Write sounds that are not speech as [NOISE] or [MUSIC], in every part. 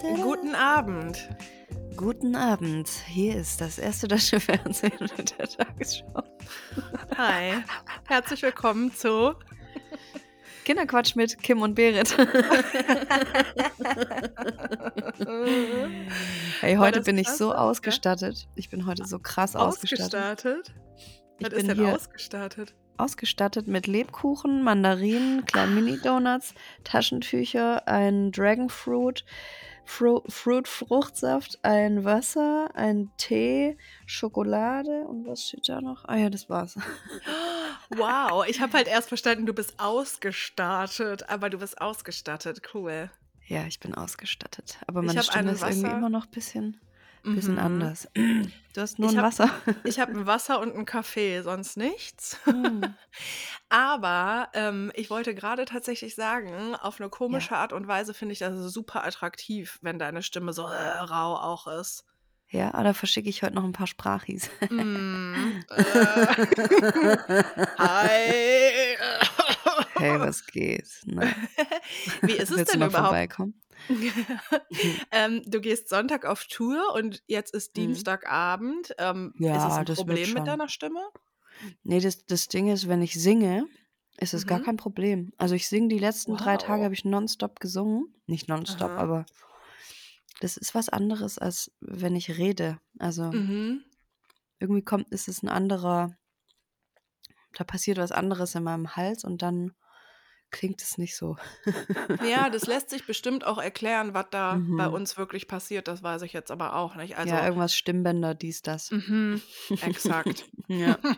Guten Abend. Guten Abend. Hier ist das erste deutsche [LAUGHS] Fernsehen mit der Tagesschau. Hi. Herzlich willkommen zu Kinderquatsch mit Kim und Berit. [LAUGHS] hey, heute bin ich so klasse? Ja. ausgestattet. Ich bin heute so krass ausgestattet. ausgestattet. Was ist denn ausgestattet? ausgestattet mit Lebkuchen, Mandarinen, kleinen Mini-Donuts, Taschentücher, ein Dragonfruit, Fru Fruit Fruchtsaft, ein Wasser, ein Tee, Schokolade und was steht da noch? Ah ja, das war's. [LAUGHS] Wow, ich habe halt erst verstanden, du bist ausgestartet, aber du bist ausgestattet. Cool. Ja, ich bin ausgestattet. Aber meine Stimme ist irgendwie Wasser. immer noch ein bisschen, bisschen Mhm. anders. [CLEARS THROAT] Du hast nur Ich ein hab- Wasser. Ich habe ein Wasser und einen Kaffee, sonst nichts. Hm. [LAUGHS] Aber ähm, ich wollte gerade tatsächlich sagen, auf eine komische Art und Weise finde ich das super attraktiv, wenn deine Stimme so äh, rau auch ist. Ja, aber da verschicke ich heute noch ein paar Sprachis. Mm, [LAUGHS] äh, hi. Hey, [LAUGHS] was geht? Na, Wie ist es willst du denn mal überhaupt? vorbeikommen? [LAUGHS] ähm, du gehst Sonntag auf Tour und jetzt ist Mhm. Dienstagabend. Ähm, ist es Ja, ein das Problem mit deiner Stimme? Nee, das, das Ding ist, wenn ich singe, ist es gar Mhm. kein Problem. Also ich singe die letzten drei Tage, Wow. habe ich nonstop gesungen. Nicht nonstop, Aha. aber das ist was anderes, als wenn ich rede. Also Mhm. irgendwie kommt, ist es ein anderer, da passiert was anderes in meinem Hals und dann klingt es nicht so. Ja, [LAUGHS] das lässt sich bestimmt auch erklären, was da bei Mhm. uns wirklich passiert. Das weiß ich jetzt aber auch nicht. Also, ja, irgendwas Stimmbänder, dies, das. mhm, [LAUGHS] exakt. ja. [LAUGHS]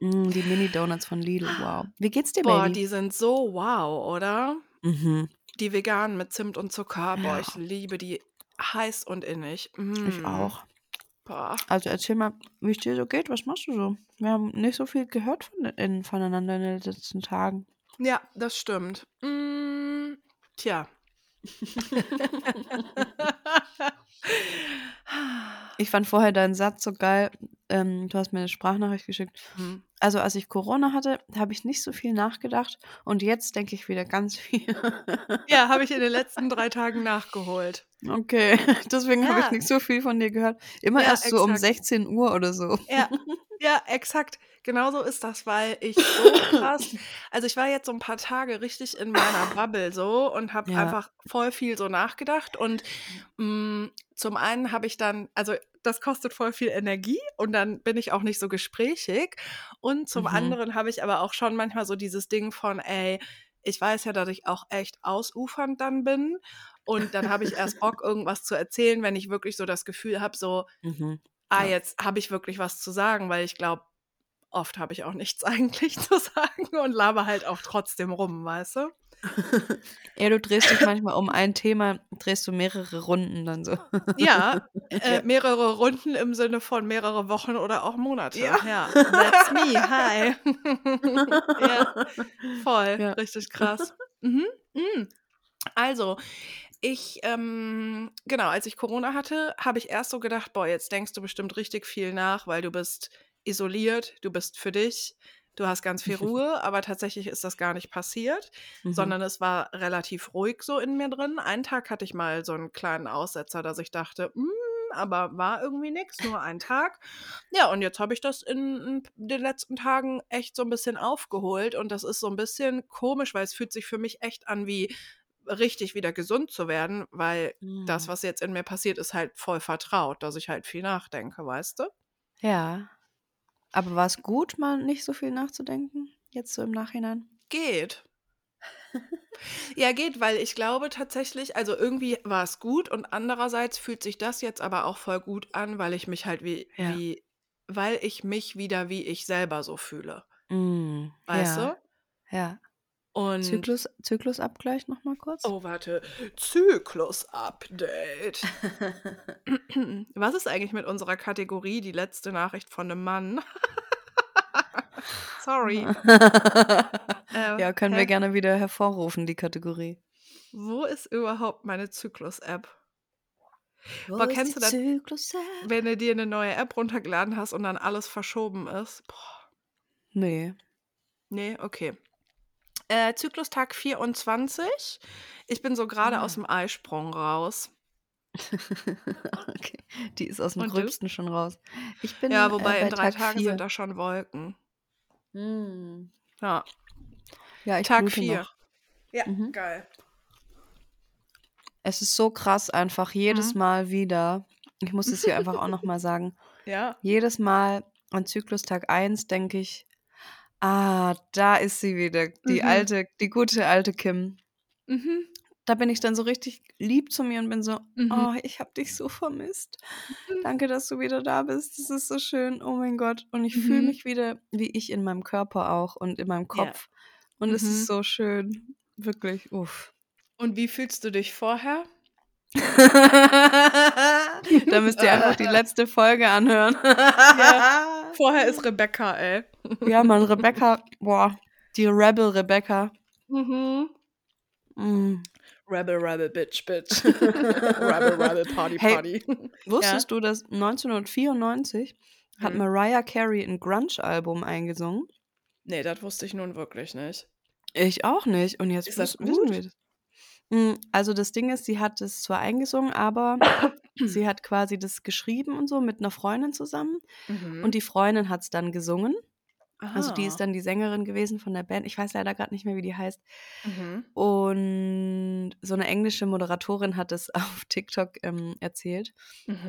Mm, die Mini-Donuts von Lidl, wow. Wie geht's dir, Boah, Baby? die sind so wow, oder? Mhm. Die veganen mit Zimt und Zucker. Boah, Ja. ich liebe die heiß und innig. Ich Mm. auch. Boah. Also erzähl mal, wie es dir so geht. Was machst du so? Wir haben nicht so viel gehört von, in, voneinander in den letzten Tagen. Ja, das stimmt. Mm, tja. [LAUGHS] [LAUGHS] Ich fand vorher deinen Satz so geil. Ähm, du hast mir eine Sprachnachricht geschickt. Hm. Also als ich Corona hatte, habe ich nicht so viel nachgedacht. Und jetzt denke ich wieder ganz viel. [LAUGHS] Ja, habe ich in den letzten drei Tagen nachgeholt. okay, [LAUGHS] deswegen habe ich Ja. nicht so viel von dir gehört. Immer Ja, erst so um exakt. 16 Uhr oder so. Ja, ja, exakt. Genau so ist das, weil ich so krass, [LAUGHS] also ich war jetzt so ein paar Tage richtig in meiner Bubble so und habe Ja. einfach voll viel so nachgedacht und mm, zum einen habe ich dann, also das kostet voll viel Energie und dann bin ich auch nicht so gesprächig und zum Mhm. anderen habe ich aber auch schon manchmal so dieses Ding von, ey, ich weiß ja, dass ich auch echt ausufernd dann bin und dann habe ich erst [LAUGHS] Bock, irgendwas zu erzählen, wenn ich wirklich so das Gefühl habe, so, Mhm. ah, Ja. jetzt habe ich wirklich was zu sagen, weil ich glaube, oft habe ich auch nichts [LAUGHS] eigentlich zu sagen und laber halt auch trotzdem rum, weißt du? Ja, du drehst dich manchmal um ein Thema, drehst du mehrere Runden dann so. Ja, [LAUGHS] äh, mehrere Runden im Sinne von mehrere Wochen oder auch Monate. Ja. Ja, [LAUGHS] that's me, hi. [LAUGHS] ja, voll, Ja. richtig krass. Mhm. mhm. Also, ich, ähm, genau, als ich Corona hatte, habe ich erst so gedacht, boah, jetzt denkst du bestimmt richtig viel nach, weil du bist isoliert, du bist für dich, du hast ganz viel [LAUGHS] Ruhe, aber tatsächlich ist das gar nicht passiert, Mhm. sondern es war relativ ruhig so in mir drin. Einen Tag hatte ich mal so einen kleinen Aussetzer, dass ich dachte, "Mm, aber war irgendwie nichts, nur ein Tag. Ja, und jetzt habe ich das in, in den letzten Tagen echt so ein bisschen aufgeholt und das ist so ein bisschen komisch, weil es fühlt sich für mich echt an wie richtig wieder gesund zu werden, weil das, Mhm. was jetzt in mir passiert, ist halt voll vertraut, dass ich halt viel nachdenke, weißt du? Ja. Aber war es gut, mal nicht so viel nachzudenken? Jetzt so im Nachhinein? Geht. Ja, geht, weil ich glaube tatsächlich, also irgendwie war es gut und andererseits fühlt sich das jetzt aber auch voll gut an, weil ich mich halt wie, Ja. wie, weil ich mich wieder wie ich selber so fühle, Mm, weißt ja. du? Ja. Und Zyklus, Zyklusabgleich nochmal kurz? oh, warte, Zyklus-Update. [LAUGHS] Was ist eigentlich mit unserer Kategorie die letzte Nachricht von einem Mann? [LAUGHS] Sorry. Äh, [LAUGHS] ja, können wir hä? gerne wieder hervorrufen, die Kategorie. Wo ist überhaupt meine Zyklus-App? Wo Boah, ist kennst die du das, Zyklus-App? wenn du dir eine neue App runtergeladen hast und dann alles verschoben ist? Boah, Nee. nee, okay. Äh, Zyklustag 24. Ich bin so gerade Ah. aus dem Eisprung raus. [LAUGHS] Okay, die ist aus'm Und du? Gröbsten schon raus. Ich bin, Ja, äh, wobei in bei 3 Tag Tagen sind 4. da schon Wolken. Mhm. Ja. Ja, ich Tag blute 4. noch. Ja, Mhm. geil. Es ist so krass einfach jedes Mhm. Mal wieder. Ich muss es hier einfach auch noch mal sagen. [LAUGHS] Ja. Jedes Mal an Zyklustag 1 denke ich: „Ah, da ist sie wieder, die Mhm. alte die gute alte Kim.“ Mhm. Da bin ich dann so richtig lieb zu mir und bin so: Mhm. „Oh, ich habe dich so vermisst. Mhm. Danke, dass du wieder da bist. Das ist so schön. Oh mein Gott.“ Und ich fühle Mhm. mich wieder wie ich in meinem Körper auch und in meinem Ja. Kopf. Und es ist Mhm. so schön. Wirklich, uff. Und wie fühlst du dich vorher? [LAUGHS] Da müsst ihr einfach die [LAUGHS] letzte Folge anhören. Ja, [LAUGHS] vorher ist Rebecca, ey. Ja, Mann, Rebecca, [LAUGHS] boah, die Rebel Rebecca. Mhm. Hm. Rebel, Rebel, Bitch, Bitch. [LAUGHS] Rebel, Rebel, Party, Hey, Party. Ja? wusstest du, dass 1994 hat Mhm. Mariah Carey 'n Grunge-Album eingesungen? Ne, das wusste ich nun wirklich nicht. Ich auch nicht. Und jetzt Ist das gut? wir das. Hm, also das Ding ist, sie hat es zwar eingesungen, aber [COUGHS] sie hat quasi das geschrieben und so mit 'ner Freundin zusammen. Und Mhm. die Freundin hat's dann gesungen. Also die ist dann die Sängerin gewesen von der Band. Ich weiß leider grad nicht mehr, wie die heißt. Mhm. Und so 'ne englische Moderatorin hat es [LAUGHS] auf TikTok, ähm, erzählt.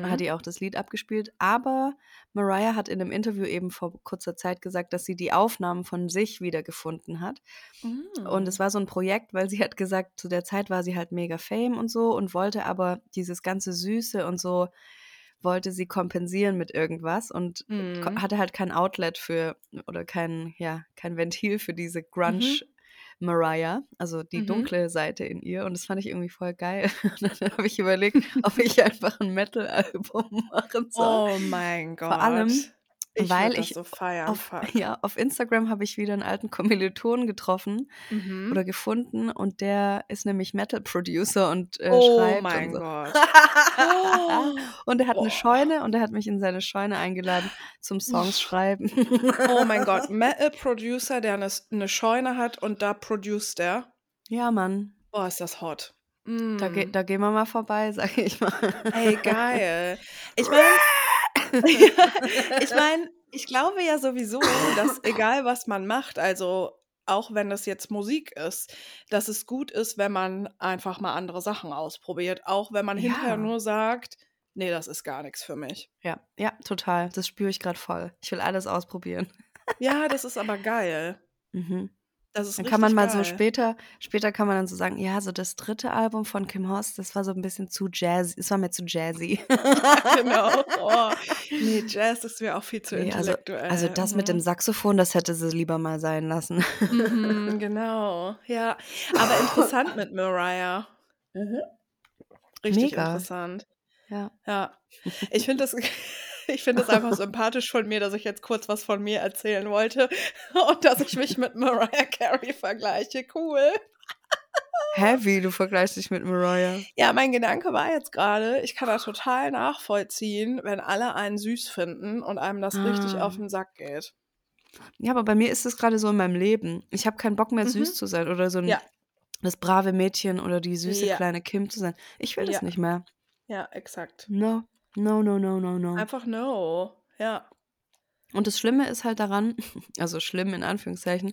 Hat Mhm. die auch das Lied abgespielt. Aber Mariah hat in 'nem Interview eben vor kurzer Zeit gesagt, dass sie die Aufnahmen von sich wiedergefunden hat. Und es Hm. war so 'n Projekt, weil sie hat gesagt, zu der Zeit war sie halt mega Fame und so und wollte aber dieses ganze Süße und so wollte sie kompensieren mit irgendwas und Mhm. hatte halt kein Outlet für oder kein ja, kein Ventil für diese Grunge Mhm. Mariah, also die Mhm. dunkle Seite in ihr. Und das fand ich irgendwie voll geil. [LAUGHS] Und dann habe ich überlegt, ob ich einfach 'n Metal-Album [LAUGHS] machen soll. Oh mein Vor allem, Gott. Ich weil ich so feiern, auf ja, auf Instagram habe ich wieder 'n alten Kommilitonen getroffen Mhm. oder gefunden und der ist nämlich Metal-Producer und, äh, Oh schreibt und mein so. Gott. [LAUGHS] Und er hat Boah. Scheune und er hat mich in seine Scheune eingeladen zum Songs [LAUGHS] schreiben. Oh mein Gott, [LAUGHS] Metal-Producer, der 'ne S 'ne Scheune hat und da produced er? Ja, Mann. Oh, ist das hot. Da geh Mm. da gehen wir mal vorbei, sage ich mal. Ey, geil. Ich meine [LAUGHS] ich meine, [LAUGHS] ich glaube ja sowieso, dass egal was man macht, also auch wenn das jetzt Musik ist, dass es gut ist, wenn man einfach mal andere Sachen ausprobiert, auch wenn man hinterher Ja. nur sagt: „Ne, das ist gar nix für mich.“ Ja, ja, total. Das spüre ich grad voll. Ich will alles ausprobieren. Ja, [LAUGHS] das ist aber geil. Mhm. Das ist Dann kann man mal so geil. später später kann man dann so sagen: „Ja, so das 3. Album von Kim Host, das war so 'n bisschen zu jazz es war mir zu jazzy.“ Ja, [LAUGHS] genau. Oh, ne, [LAUGHS] Jazz ist mir auch viel zu Ne, also also intellektuell. das mit dem Mhm. Saxophon, das hätte sie lieber mal sein lassen. Mhm, [LAUGHS] genau. Ja, aber interessant mit Mariah. Mhm. Richtig Mega. interessant. Ja. Ja. Ich finde das [LAUGHS] ich finde das einfach [LAUGHS] sympathisch von mir, dass ich jetzt kurz was von mir erzählen wollte [LAUGHS] und dass ich mich mit Mariah Carey vergleiche. Cool. Wie, du vergleichst dich mit Mariah? Ja, mein Gedanke war jetzt grade, ich kann das total nachvollziehen, wenn alle einen süß finden und einem das richtig auf Ah. 'n Sack geht. Ja, aber bei mir ist es grade so in meinem Leben. Ich habe keinen Bock mehr, süß Mhm. zu sein oder so 'n Ja. das brave Mädchen oder die süße Ja. kleine Kim zu sein. Ich will das Ja. nicht mehr. Ja, exakt. No. No, no, no, no, no. Einfach no. Ja. Und das Schlimme ist halt daran [LAUGHS] also schlimm in Anführungszeichen,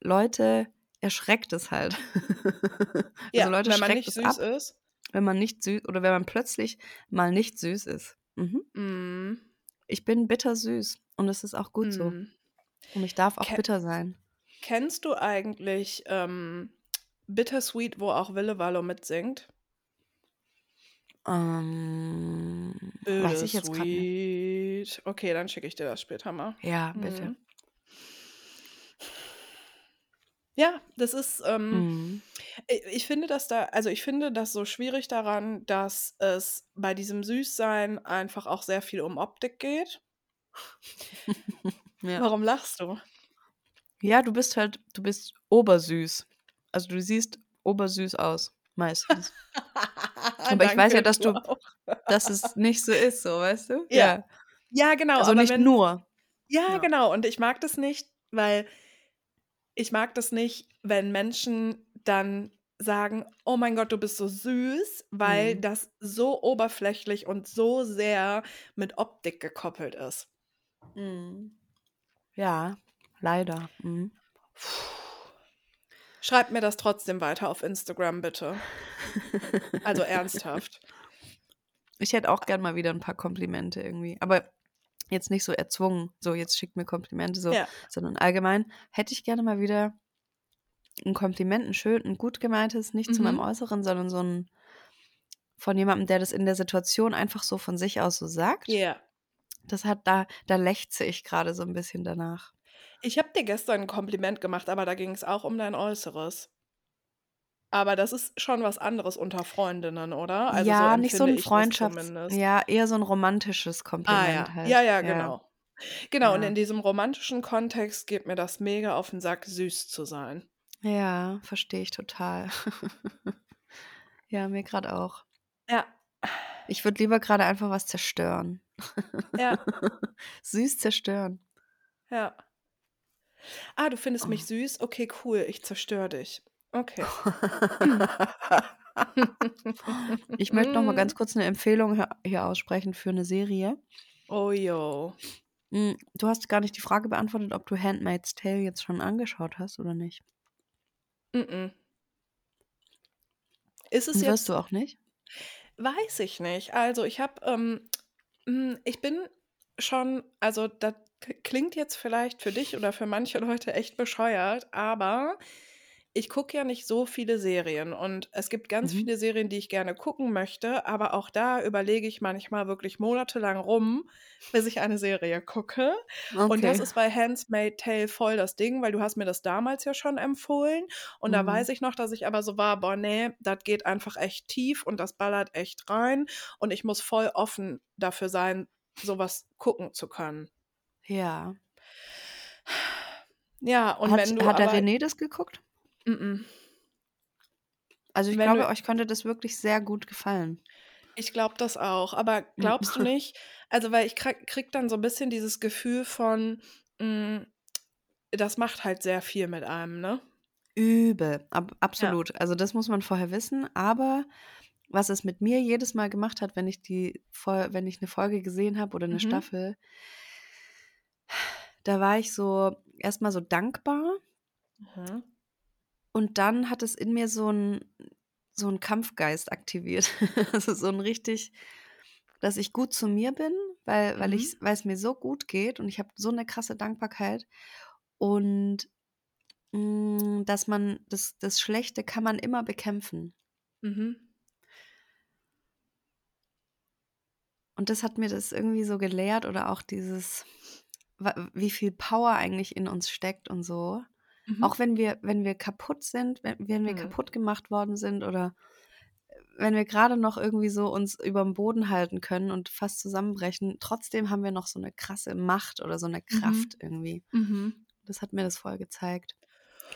Leute erschreckt es halt. [LAUGHS] Ja, Also Leute wenn man nicht es süß ab, ist. wenn man nicht sü oder wenn man plötzlich mal nicht süß ist. Mhm. Mhm. Ich bin bittersüß und das ist auch gut so. Mhm. Und ich darf auch Ke bitter sein. Kennst du eigentlich, ähm, Bittersweet, wo auch Wille Wallo mitsingt? Ähm, weiß ich jetzt grad nicht. Okay, dann schicke ich dir das später mal. Ja, bitte. Mhm. Ja, das ist, ähm Mhm. i ich finde das da also ich finde das so schwierig daran, dass es bei diesem Süßsein einfach auch sehr viel um Optik geht. [LAUGHS] Ja. Warum lachst du? Ja, du bist halt du bist obersüß. Also du siehst obersüß aus, meistens. [LAUGHS] Aber ich weiß ja, dass du du dass es [LAUGHS] nicht so ist, so, weißt du? Ja. Ja. Ja, genau, Also aber nicht wenn nur. ja, Ja. genau. Und ich mag das nicht, weil ich mag das nicht, wenn Menschen dann sagen, oh mein Gott, du bist so süß, weil Mhm. das so oberflächlich und so sehr mit Optik gekoppelt ist. Mhm. Ja, leider. Mhm. Schreibt mir das trotzdem weiter auf Instagram, bitte. Also ernsthaft. Ich hätte auch gern mal wieder ein paar Komplimente irgendwie. Aber jetzt nicht so erzwungen, so jetzt schickt mir Komplimente, so, Ja. sondern allgemein hätte ich gerne mal wieder ein Kompliment, ein schön, ein gut gemeintes, nicht zu meinem Mhm. Äußeren, sondern so ein von jemandem, der das in der Situation einfach so von sich aus so sagt. Ja. Das hat da da lechze ich gerade so ein bisschen danach. Ich habe dir gestern ein Kompliment gemacht, aber da ging es auch um dein Äußeres. Aber das ist schon was anderes unter Freundinnen, oder? Also, so Ja, nicht so ein Freundschafts ja, eher so ein romantisches Ah Kompliment ja, halt. ja, ja, Ja, genau. Genau, und ja. in diesem romantischen Kontext geht mir das mega auf den Sack, süß zu sein. Ja, verstehe ich total. [LAUGHS] Ja, mir gerade auch. Ja. Ich würde lieber gerade einfach was zerstören. Ja. [LAUGHS] Süß zerstören. Ja. Ah, du findest mich Oh. süß? Okay, cool, ich zerstöre dich. Okay. [LAUGHS] Ich möchte noch mal ganz kurz eine Empfehlung hier hier aussprechen für eine Serie. Oh yo. Hm, du hast gar nicht die Frage beantwortet, ob du Handmaid's Tale jetzt schon angeschaut hast oder nicht. Mm-mm. Ist es Und wirst jetzt du auch nicht? weiß ich nicht. Also, ich habe, ähm hm, ich bin schon also, das k klingt jetzt vielleicht für dich oder für manche Leute echt bescheuert, aber ich gucke ja nicht so viele Serien und es gibt ganz Mhm. viele Serien, die ich gerne gucken möchte, aber auch da überlege ich manchmal wirklich monatelang rum, bis ich eine Serie gucke. Und das Okay. ist bei Handmaid's Tale voll das Ding, weil du hast mir das damals ja schon empfohlen und da weiß Mhm. ich noch, dass ich aber so war: „Boah, ne, das geht einfach echt tief und das ballert echt rein und ich muss voll offen dafür sein, so was gucken zu können.“ Ja. Ja, und Hat wenn du hat der aber René das geguckt? Mm-mm. Also, ich Wenn glaube, du euch könnte das wirklich sehr gut gefallen. Ich glaube das auch, aber [LAUGHS] glaubst du nicht also, weil ich krieg kriege dann so 'n bisschen dieses Gefühl von, hm, das macht halt sehr viel mit einem, ne? Übel, ab absolut. Also, das muss man vorher wissen, aber was es mit mir jedes Mal gemacht hat, wenn ich die Fol wenn ich 'ne Folge gesehen habe oder 'ne Mhm. Staffel da war ich so erst mal so dankbar Mhm. und dann hat es in mir so 'n so 'n Kampfgeist aktiviert. [LAUGHS] Also, so 'n richtig dass ich gut zu mir bin, weil weil Mhm. ich's weil's mir so gut geht und ich habe so 'ne krasse Dankbarkeit und, hm, dass man das das Schlechte kann man immer bekämpfen. Mhm. Und das hat mir das irgendwie so gelehrt oder auch dieses wie viel Power eigentlich in uns steckt und so. Mhm. Auch wenn wir wenn wir kaputt sind, wenn wenn wir Mhm. kaputt gemacht worden sind oder wenn wir grade noch irgendwie so uns überm Boden halten können und fast zusammenbrechen, trotzdem haben wir noch so 'ne krasse Macht oder so 'ne Mhm. Kraft irgendwie. Mhm. Das hat mir das voll gezeigt.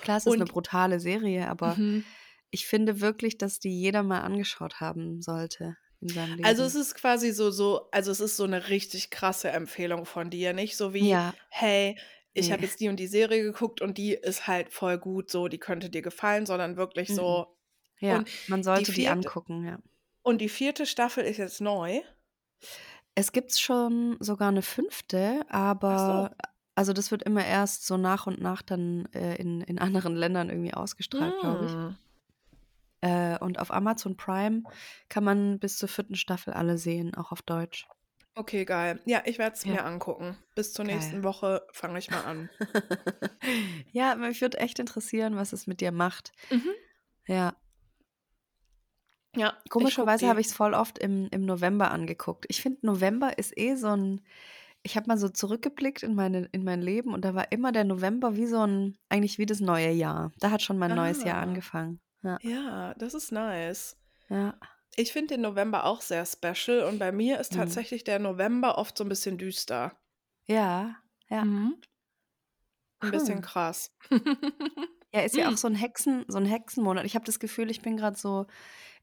Klar, es ist 'ne Und brutale Serie, aber Mhm. ich finde wirklich, dass die jeder mal angeschaut haben sollte in seinem Also, es Leben. ist quasi so so also, es ist so 'ne richtig krasse Empfehlung von dir, nicht so wie: Ja. „Hey, ich habe jetzt die und die Serie geguckt und die ist halt voll gut so, die könnte dir gefallen“, sondern wirklich Mm-mm. so Ja, und man die sollte die 4. angucken, ja. und die 4. Staffel ist jetzt neu? Es gibt schon sogar 'ne 5., Ach aber so. also, das wird immer erst so nach und nach dann, äh, in in anderen Ländern irgendwie ausgestrahlt, glaube ich. Hm. Äh, und auf Amazon Prime kann man bis zur 4. Staffel alle sehen, auch auf Deutsch. Okay, geil. Ja, ich werde es Ja. mir angucken. Bis zur Geil. nächsten Woche fange ich mal an. [LAUGHS] Ja, mich würde echt interessieren, was es mit dir macht. Mhm. Ja. Ja, ich Komischerweise habe die. ich's voll oft im im November angeguckt. Ich finde, November ist eh so 'n ich habe mal so zurückgeblickt in meine in mein Leben und da war immer der November wie so 'n eigentlich wie das neue Jahr. Da hat schon mein neues Jahr Ah. angefangen. Ja. Ja, das ist nice. Ja. Ich finde den November auch sehr special und bei mir ist Mhm. tatsächlich der November oft so 'n bisschen düster. Ja, ja. Mhm. 'N bisschen Cool. krass. [LAUGHS] Ja, ist ja auch so 'n Hexen so 'n Hexenmonat. Ich habe das Gefühl, ich bin grad so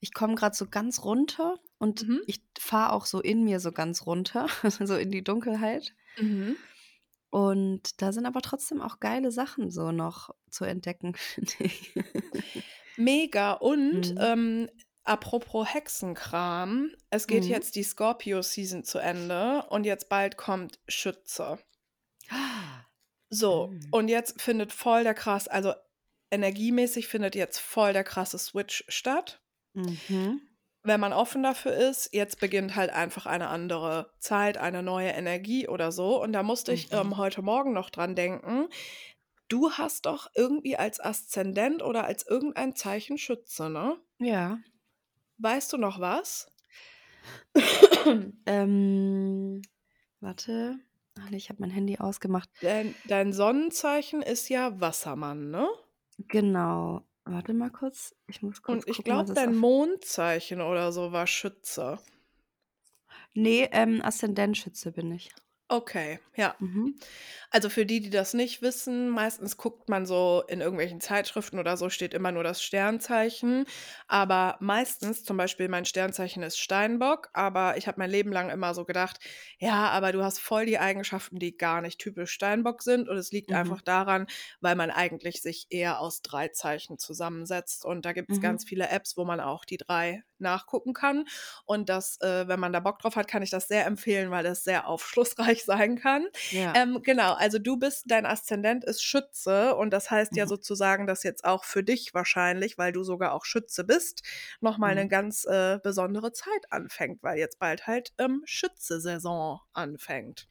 ich komme grad so ganz runter und Mhm. ich fahre auch so in mir so ganz runter, [LAUGHS] so in die Dunkelheit. Mhm. Und da sind aber trotzdem auch geile Sachen so noch zu entdecken, [LAUGHS] finde ich. Mega. Und Mhm. ähm, apropos Hexenkram, es geht Mhm. jetzt die Scorpio-Season zu Ende und jetzt bald kommt Schütze. So, Mhm. und jetzt findet voll der krass, also energiemäßig findet jetzt voll der krasse Switch statt. Mhm. Wenn man offen dafür ist, jetzt beginnt halt einfach eine andere Zeit, eine neue Energie oder so. Und da musste ich Mhm. ähm, heute Morgen noch dran denken. Du hast doch irgendwie als Aszendent oder als irgendein Zeichen Schütze, ne? Ja. Weißt du noch was? [COUGHS] Ähm, warte. Ach ne, ich habe mein Handy ausgemacht. Dein, dein Sonnenzeichen ist ja Wassermann, ne? Genau. Warte mal kurz. Ich muss kurz Und ich gucken, was glaube, es dein auf Mondzeichen oder so war Schütze. Ne, ähm, Aszendent-Schütze bin ich. Okay, ja. Mhm. Also für die, die das nicht wissen, meistens guckt man so in irgendwelchen Zeitschriften oder so, steht immer nur das Sternzeichen. Aber meistens, zum Beispiel mein Sternzeichen ist Steinbock, aber ich habe mein Leben lang immer so gedacht, ja, aber du hast voll die Eigenschaften, die gar nicht typisch Steinbock sind. Und es liegt Mhm. einfach daran, weil man eigentlich sich eher aus drei Zeichen zusammensetzt. Und da gibt es Mhm. ganz viele Apps, wo man auch die drei nachgucken kann. Und das, äh, wenn man da Bock drauf hat, kann ich das sehr empfehlen, weil es sehr aufschlussreich sein kann. Ja. Ähm, genau, also du bist, dein Aszendent ist Schütze und das heißt ja Mhm. sozusagen, dass jetzt auch für dich wahrscheinlich, weil du sogar auch Schütze bist, nochmal eine Mhm. ganz äh, besondere Zeit anfängt, weil jetzt bald halt ähm, Schütze-Saison anfängt.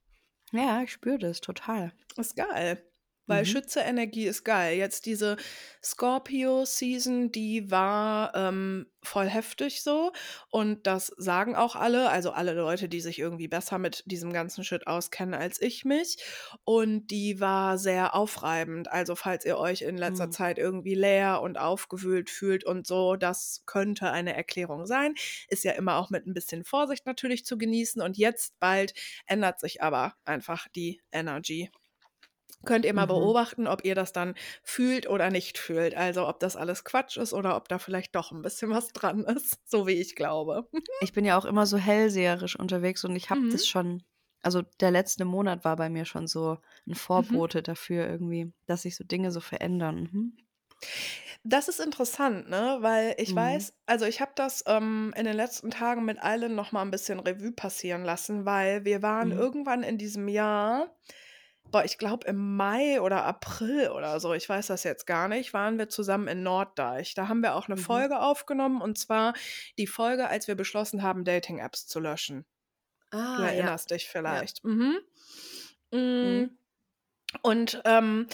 Ja, ich spüre das total. Ist geil. Weil Mhm. Schütze-Energie ist geil. Jetzt diese Scorpio-Season, die war ähm, voll heftig so. Und das sagen auch alle, also alle Leute, die sich irgendwie besser mit diesem ganzen Shit auskennen als ich mich. Und die war sehr aufreibend. Also falls ihr euch in letzter Mhm. Zeit irgendwie leer und aufgewühlt fühlt und so, das könnte eine Erklärung sein. Ist ja immer auch mit ein bisschen Vorsicht natürlich zu genießen. Und jetzt bald ändert sich aber einfach die Energy. Könnt ihr mal Mhm. beobachten, ob ihr das dann fühlt oder nicht fühlt. Also ob das alles Quatsch ist oder ob da vielleicht doch ein bisschen was dran [LAUGHS] ist, so wie ich glaube. Ich bin ja auch immer so hellseherisch unterwegs und ich habe Mhm. das schon also der letzte Monat war bei mir schon so ein Mhm. Vorbote dafür irgendwie, dass sich so Dinge so verändern. Mhm. Das ist interessant, ne? Weil ich Mhm. weiß, also ich habe das ähm, in den letzten Tagen mit Eilen noch mal ein bisschen Revue passieren lassen, weil wir waren Mhm. irgendwann in diesem Jahr, boah, ich glaube im Mai oder April oder so, ich weiß das jetzt gar nicht, waren wir zusammen in Norddeich. Da haben wir auch eine Mhm. Folge aufgenommen und zwar die Folge, als wir beschlossen haben, Dating-Apps zu löschen. Du Ah, ja. erinnerst dich Ja. vielleicht. Mhm. Mm, Mhm. Und ähm,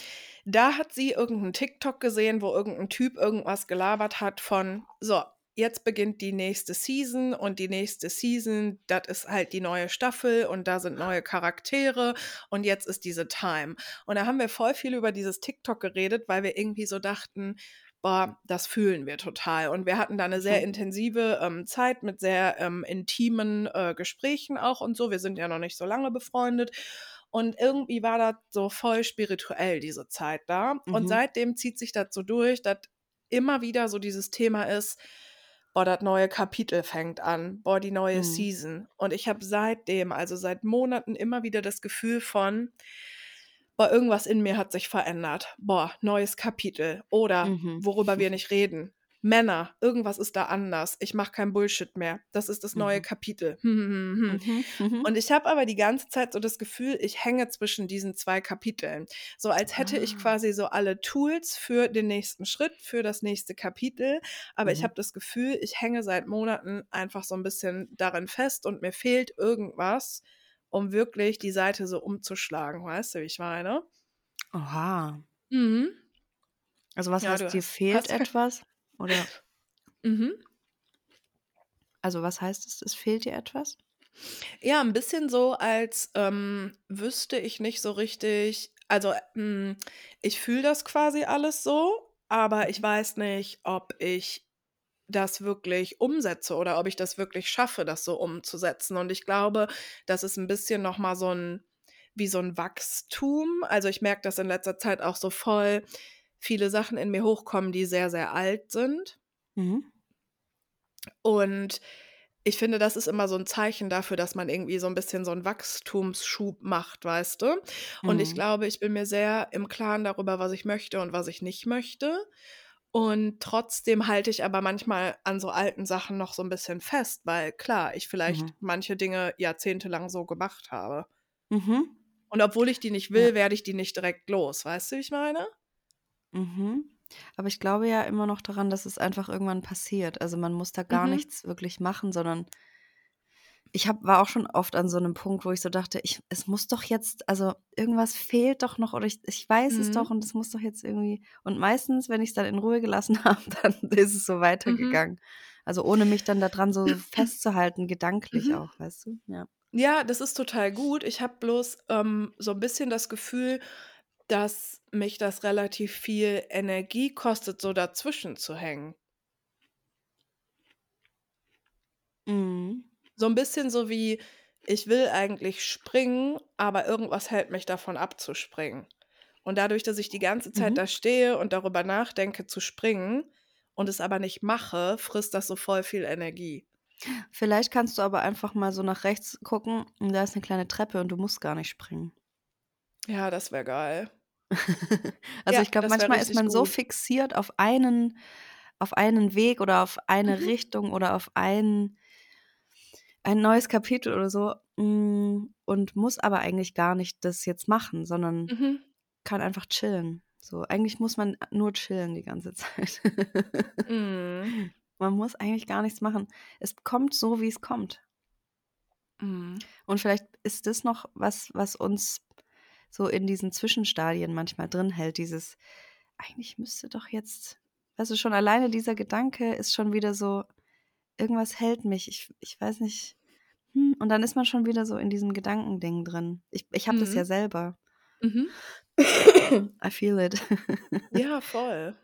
da hat sie irgendeinen TikTok gesehen, wo irgendein Typ irgendwas gelabert hat von, so, jetzt beginnt die nächste Season und die nächste Season, das ist halt die neue Staffel und da sind neue Charaktere und jetzt ist diese Time. Und da haben wir voll viel über dieses TikTok geredet, weil wir irgendwie so dachten, boah, das fühlen wir total. Und wir hatten da eine sehr Mhm. intensive ähm, Zeit mit sehr ähm, intimen äh, Gesprächen auch und so. Wir sind ja noch nicht so lange befreundet. Und irgendwie war das so voll spirituell, diese Zeit da. Und Mhm. seitdem zieht sich das so durch, dass immer wieder so dieses Thema ist, boah, das neue Kapitel fängt an, boah, die neue Mhm. Season. Und ich habe seitdem, also seit Monaten immer wieder das Gefühl von, boah, irgendwas in mir hat sich verändert. Boah, neues Kapitel. Oder Mhm. worüber wir nicht reden. Männer, irgendwas ist da anders. Ich mache kein Bullshit mehr. Das ist das neue Mhm. Kapitel. Hm, hm, hm, hm. Mhm. Mhm. Und ich habe aber die ganze Zeit so das Gefühl, ich hänge zwischen diesen zwei Kapiteln. So als hätte ich Ah. quasi so alle Tools für den nächsten Schritt, für das nächste Kapitel. Aber ich Mhm. habe das Gefühl, ich hänge seit Monaten einfach so ein bisschen darin fest und mir fehlt irgendwas, um wirklich die Seite so umzuschlagen. Weißt du, wie ich meine? Oha. Mhm. Also was Ja, heißt, dir fehlt etwas? Oder mhm. also was heißt es, es fehlt dir etwas? Ja, ein bisschen so, als ähm, wüsste ich nicht so richtig. Also, mm, ich fühle das quasi alles so, aber ich Mhm. weiß nicht, ob ich das wirklich umsetze oder ob ich das wirklich schaffe, das so umzusetzen. Und ich glaube, das ist ein bisschen noch mal so ein wie so ein Wachstum. Also, ich merke, dass in letzter Zeit auch so voll viele Sachen in mir hochkommen, die sehr, sehr alt sind. Mhm. Und ich finde, das ist immer so 'n Zeichen dafür, dass man irgendwie so 'n bisschen so 'n Wachstumsschub macht, weißt du? Und ich Mhm. glaube, ich bin mir sehr im Klaren darüber, was ich möchte und was ich nicht möchte. Und trotzdem halte ich aber manchmal an so alten Sachen noch so 'n bisschen fest, weil klar, ich vielleicht Mhm. manche Dinge jahrzehntelang so gemacht habe. Mhm. Und obwohl ich die nicht Ja. will, werde ich die nicht direkt los. Weißt du, wie ich meine? Mhm. Aber ich glaube ja immer noch daran, dass es einfach irgendwann passiert. Also, man muss da gar Mhm. nichts wirklich machen, sondern ich habe war auch schon oft an so 'nem Punkt, wo ich so dachte: „Ich es muss doch jetzt also, irgendwas fehlt doch noch oder ich ich weiß es doch Mhm. und es muss doch jetzt irgendwie“ und meistens, wenn ich's dann in Ruhe gelassen [LAUGHS] habe, dann ist es so Mhm. weitergegangen. Also, ohne mich dann da dran so festzuhalten, gedanklich Mhm. auch, weißt du? Ja. Ja, das ist total gut. Ich habe bloß, ähm, so 'n bisschen das Gefühl, dass mich das relativ viel Energie kostet, so dazwischen zu hängen. Mhm. So 'n bisschen so wie, ich will eigentlich springen, aber irgendwas hält mich davon ab zu springen. Und dadurch, dass ich die ganze Zeit Mhm. da stehe und darüber nachdenke zu springen und es aber nicht mache, frisst das so voll viel Energie. Vielleicht kannst du aber einfach mal so nach rechts gucken und da ist 'ne kleine Treppe und du musst gar nicht springen. Ja, das wäre geil. [LAUGHS] Also, Ja, ich glaube, das wäre manchmal ist richtig man so gut. fixiert auf einen auf einen Weg oder auf eine Mhm. Richtung oder auf ein ein neues Kapitel oder so, hm, und muss aber eigentlich gar nicht das jetzt machen, sondern Mhm. kann einfach chillen. So, eigentlich muss man nur chillen die ganze [LAUGHS] Zeit. Mhm. Man muss eigentlich gar nichts machen. Es kommt so, wie's kommt. Mhm. Und vielleicht ist das noch was, was uns so in diesen Zwischenstadien manchmal drin hält, dieses: „Eigentlich müsste doch jetzt“ weißt du, schon alleine dieser Gedanke ist schon wieder so: „Irgendwas hält mich, ich ich weiß nicht, hm“ und dann ist man schon wieder so in diesem Gedankending drin. Ich ich habe das ja Mhm. selber. Mhm. [COUGHS] I feel it. [LAUGHS] Ja, voll.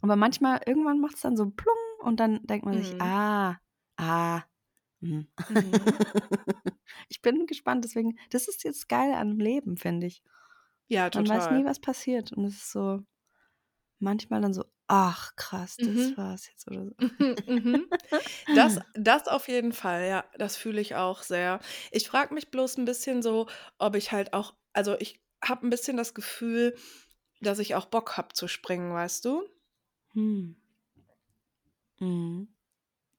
Aber manchmal irgendwann macht's dann so plung und dann denkt man sich: Mhm. „Ah, ah, mhm.“ Mhm. [LAUGHS] Ich bin gespannt, deswegen das ist jetzt geil am Leben, finde ich. Ja, Man weiß nie, total. was passiert und es ist so manchmal dann so: „Ach krass, das Mhm. war's jetzt“, oder so. Mhm, mhm. Das [LAUGHS] das auf jeden Fall, ja, das fühle ich auch sehr. Ich frage mich bloß 'n bisschen so, ob ich halt auch also, ich habe 'n bisschen das Gefühl, dass ich auch Bock habe zu springen, weißt du? Hm. Mhm.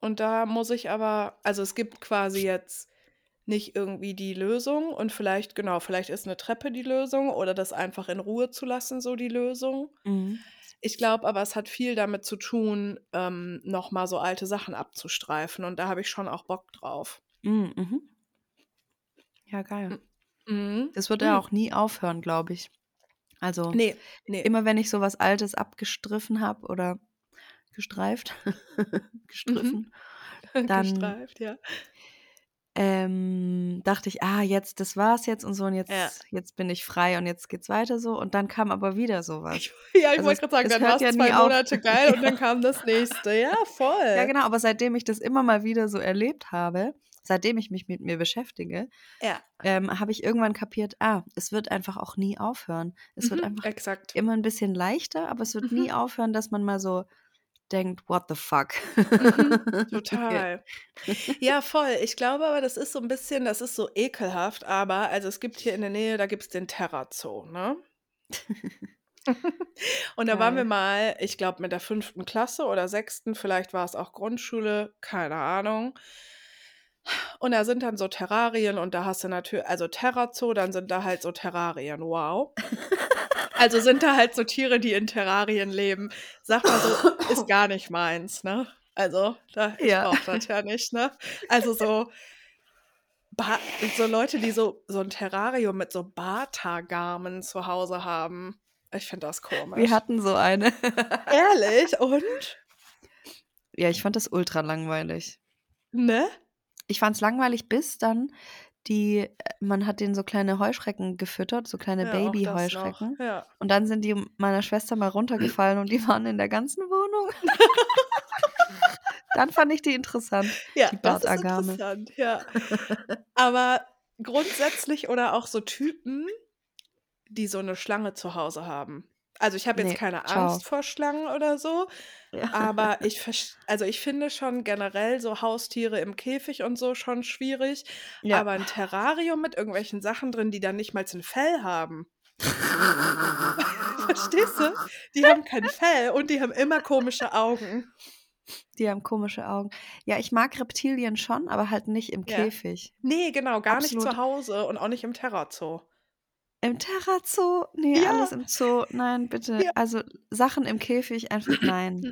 Und da muss ich aber also, es gibt quasi jetzt nicht irgendwie die Lösung und vielleicht genau, vielleicht ist 'ne Treppe die Lösung oder das einfach in Ruhe zu lassen so die Lösung. Mhm. Ich glaube aber, es hat viel damit zu tun, ähm, noch mal so alte Sachen abzustreifen und da habe ich schon auch Bock drauf. Hm, mhm. Ja, geil. Mhm. Das wird ja auch nie aufhören, glaube ich. Also, Ne, ne. immer wenn ich so was Altes abgestriffen habe oder gestreift, [LAUGHS] Mhm. gestriffen, [LAUGHS] dann Gestreift, ja. ähm, dachte ich: „Ah, jetzt das war's jetzt und so und Ja. jetzt jetzt bin ich frei und jetzt geht's weiter so“ und dann kam aber wieder so Ich was. [LAUGHS] ja, ich Also, wollte grad sagen, dann war's ja 2 nie auf. Monate geil und Ja. dann kam das Nächste. Ja, Ja, voll. genau, aber seitdem ich das immer mal wieder so erlebt habe, seitdem ich mich mit mir beschäftige, Ja. ähm, habe ich irgendwann kapiert: „Ah, es wird einfach auch nie aufhören.“ Es wird Mhm, einfach exakt. immer 'n bisschen leichter, aber es wird nie Mhm. aufhören, dass man mal so denkt: „What the fuck?“ Mhm, [LAUGHS] total. [LAUGHS] Ja, voll. Ich glaube aber, das ist so 'n bisschen das ist so ekelhaft, aber also, es gibt hier in der Nähe da gibt's den Terrazoo, ne? [LAUGHS] Und da waren wir mal, ich glaube, mit der 5. Klasse oder 6., vielleicht war's auch Grundschule, keine Ahnung. Und da sind dann so Terrarien und da hast du natür also, Terrazoo, dann sind da halt so Terrarien, wow. Also, sind da halt so Tiere, die in Terrarien leben. Sage mal so, ist gar nicht meins, ne? Also, da ich Ja. brauche das ja nicht, ne? Also, so Ba so Leute, die so so 'n Terrarium mit so Bata-Garmen zu Hause haben. Ich finde das Wir komisch. hatten so eine. Ehrlich? Und? Ja, ich fand das ultra langweilig. Ne? Ich fand's langweilig, bis dann die äh, man hat denen so kleine Heuschrecken gefüttert, so kleine Ja, Baby-Heuschrecken. ja. Und dann sind die meiner Schwester mal runtergefallen und die waren in der ganzen Wohnung. [LAUGHS] Dann fand ich die interessant, Ja, die das ist Bartagame. interessant, ja. [LAUGHS] Aber grundsätzlich oder auch so Typen, die so 'ne Schlange zu Hause haben. Also, ich habe jetzt Ne, keine ciao. Angst vor Schlangen oder so, Ja. aber [LAUGHS] ich also, ich finde schon generell so Haustiere im Käfig und so schon schwierig, Ja. aber 'n Terrarium mit irgendwelchen Sachen drin, die dann nicht mal 'n Fell haben. [LAUGHS] Verstehst du? Die haben kein Fell und die haben immer komische Augen. Die haben komische Augen. Ja, ich mag Reptilien schon, aber halt nicht im Ja. Käfig. Ne, genau, gar nicht Absolut. zu Hause und auch nicht im Terrazoo. Im Terrazoo? Ne, Ja. alles im Zoo. Nein, bitte. Ja. Also, Sachen im Käfig einfach nein.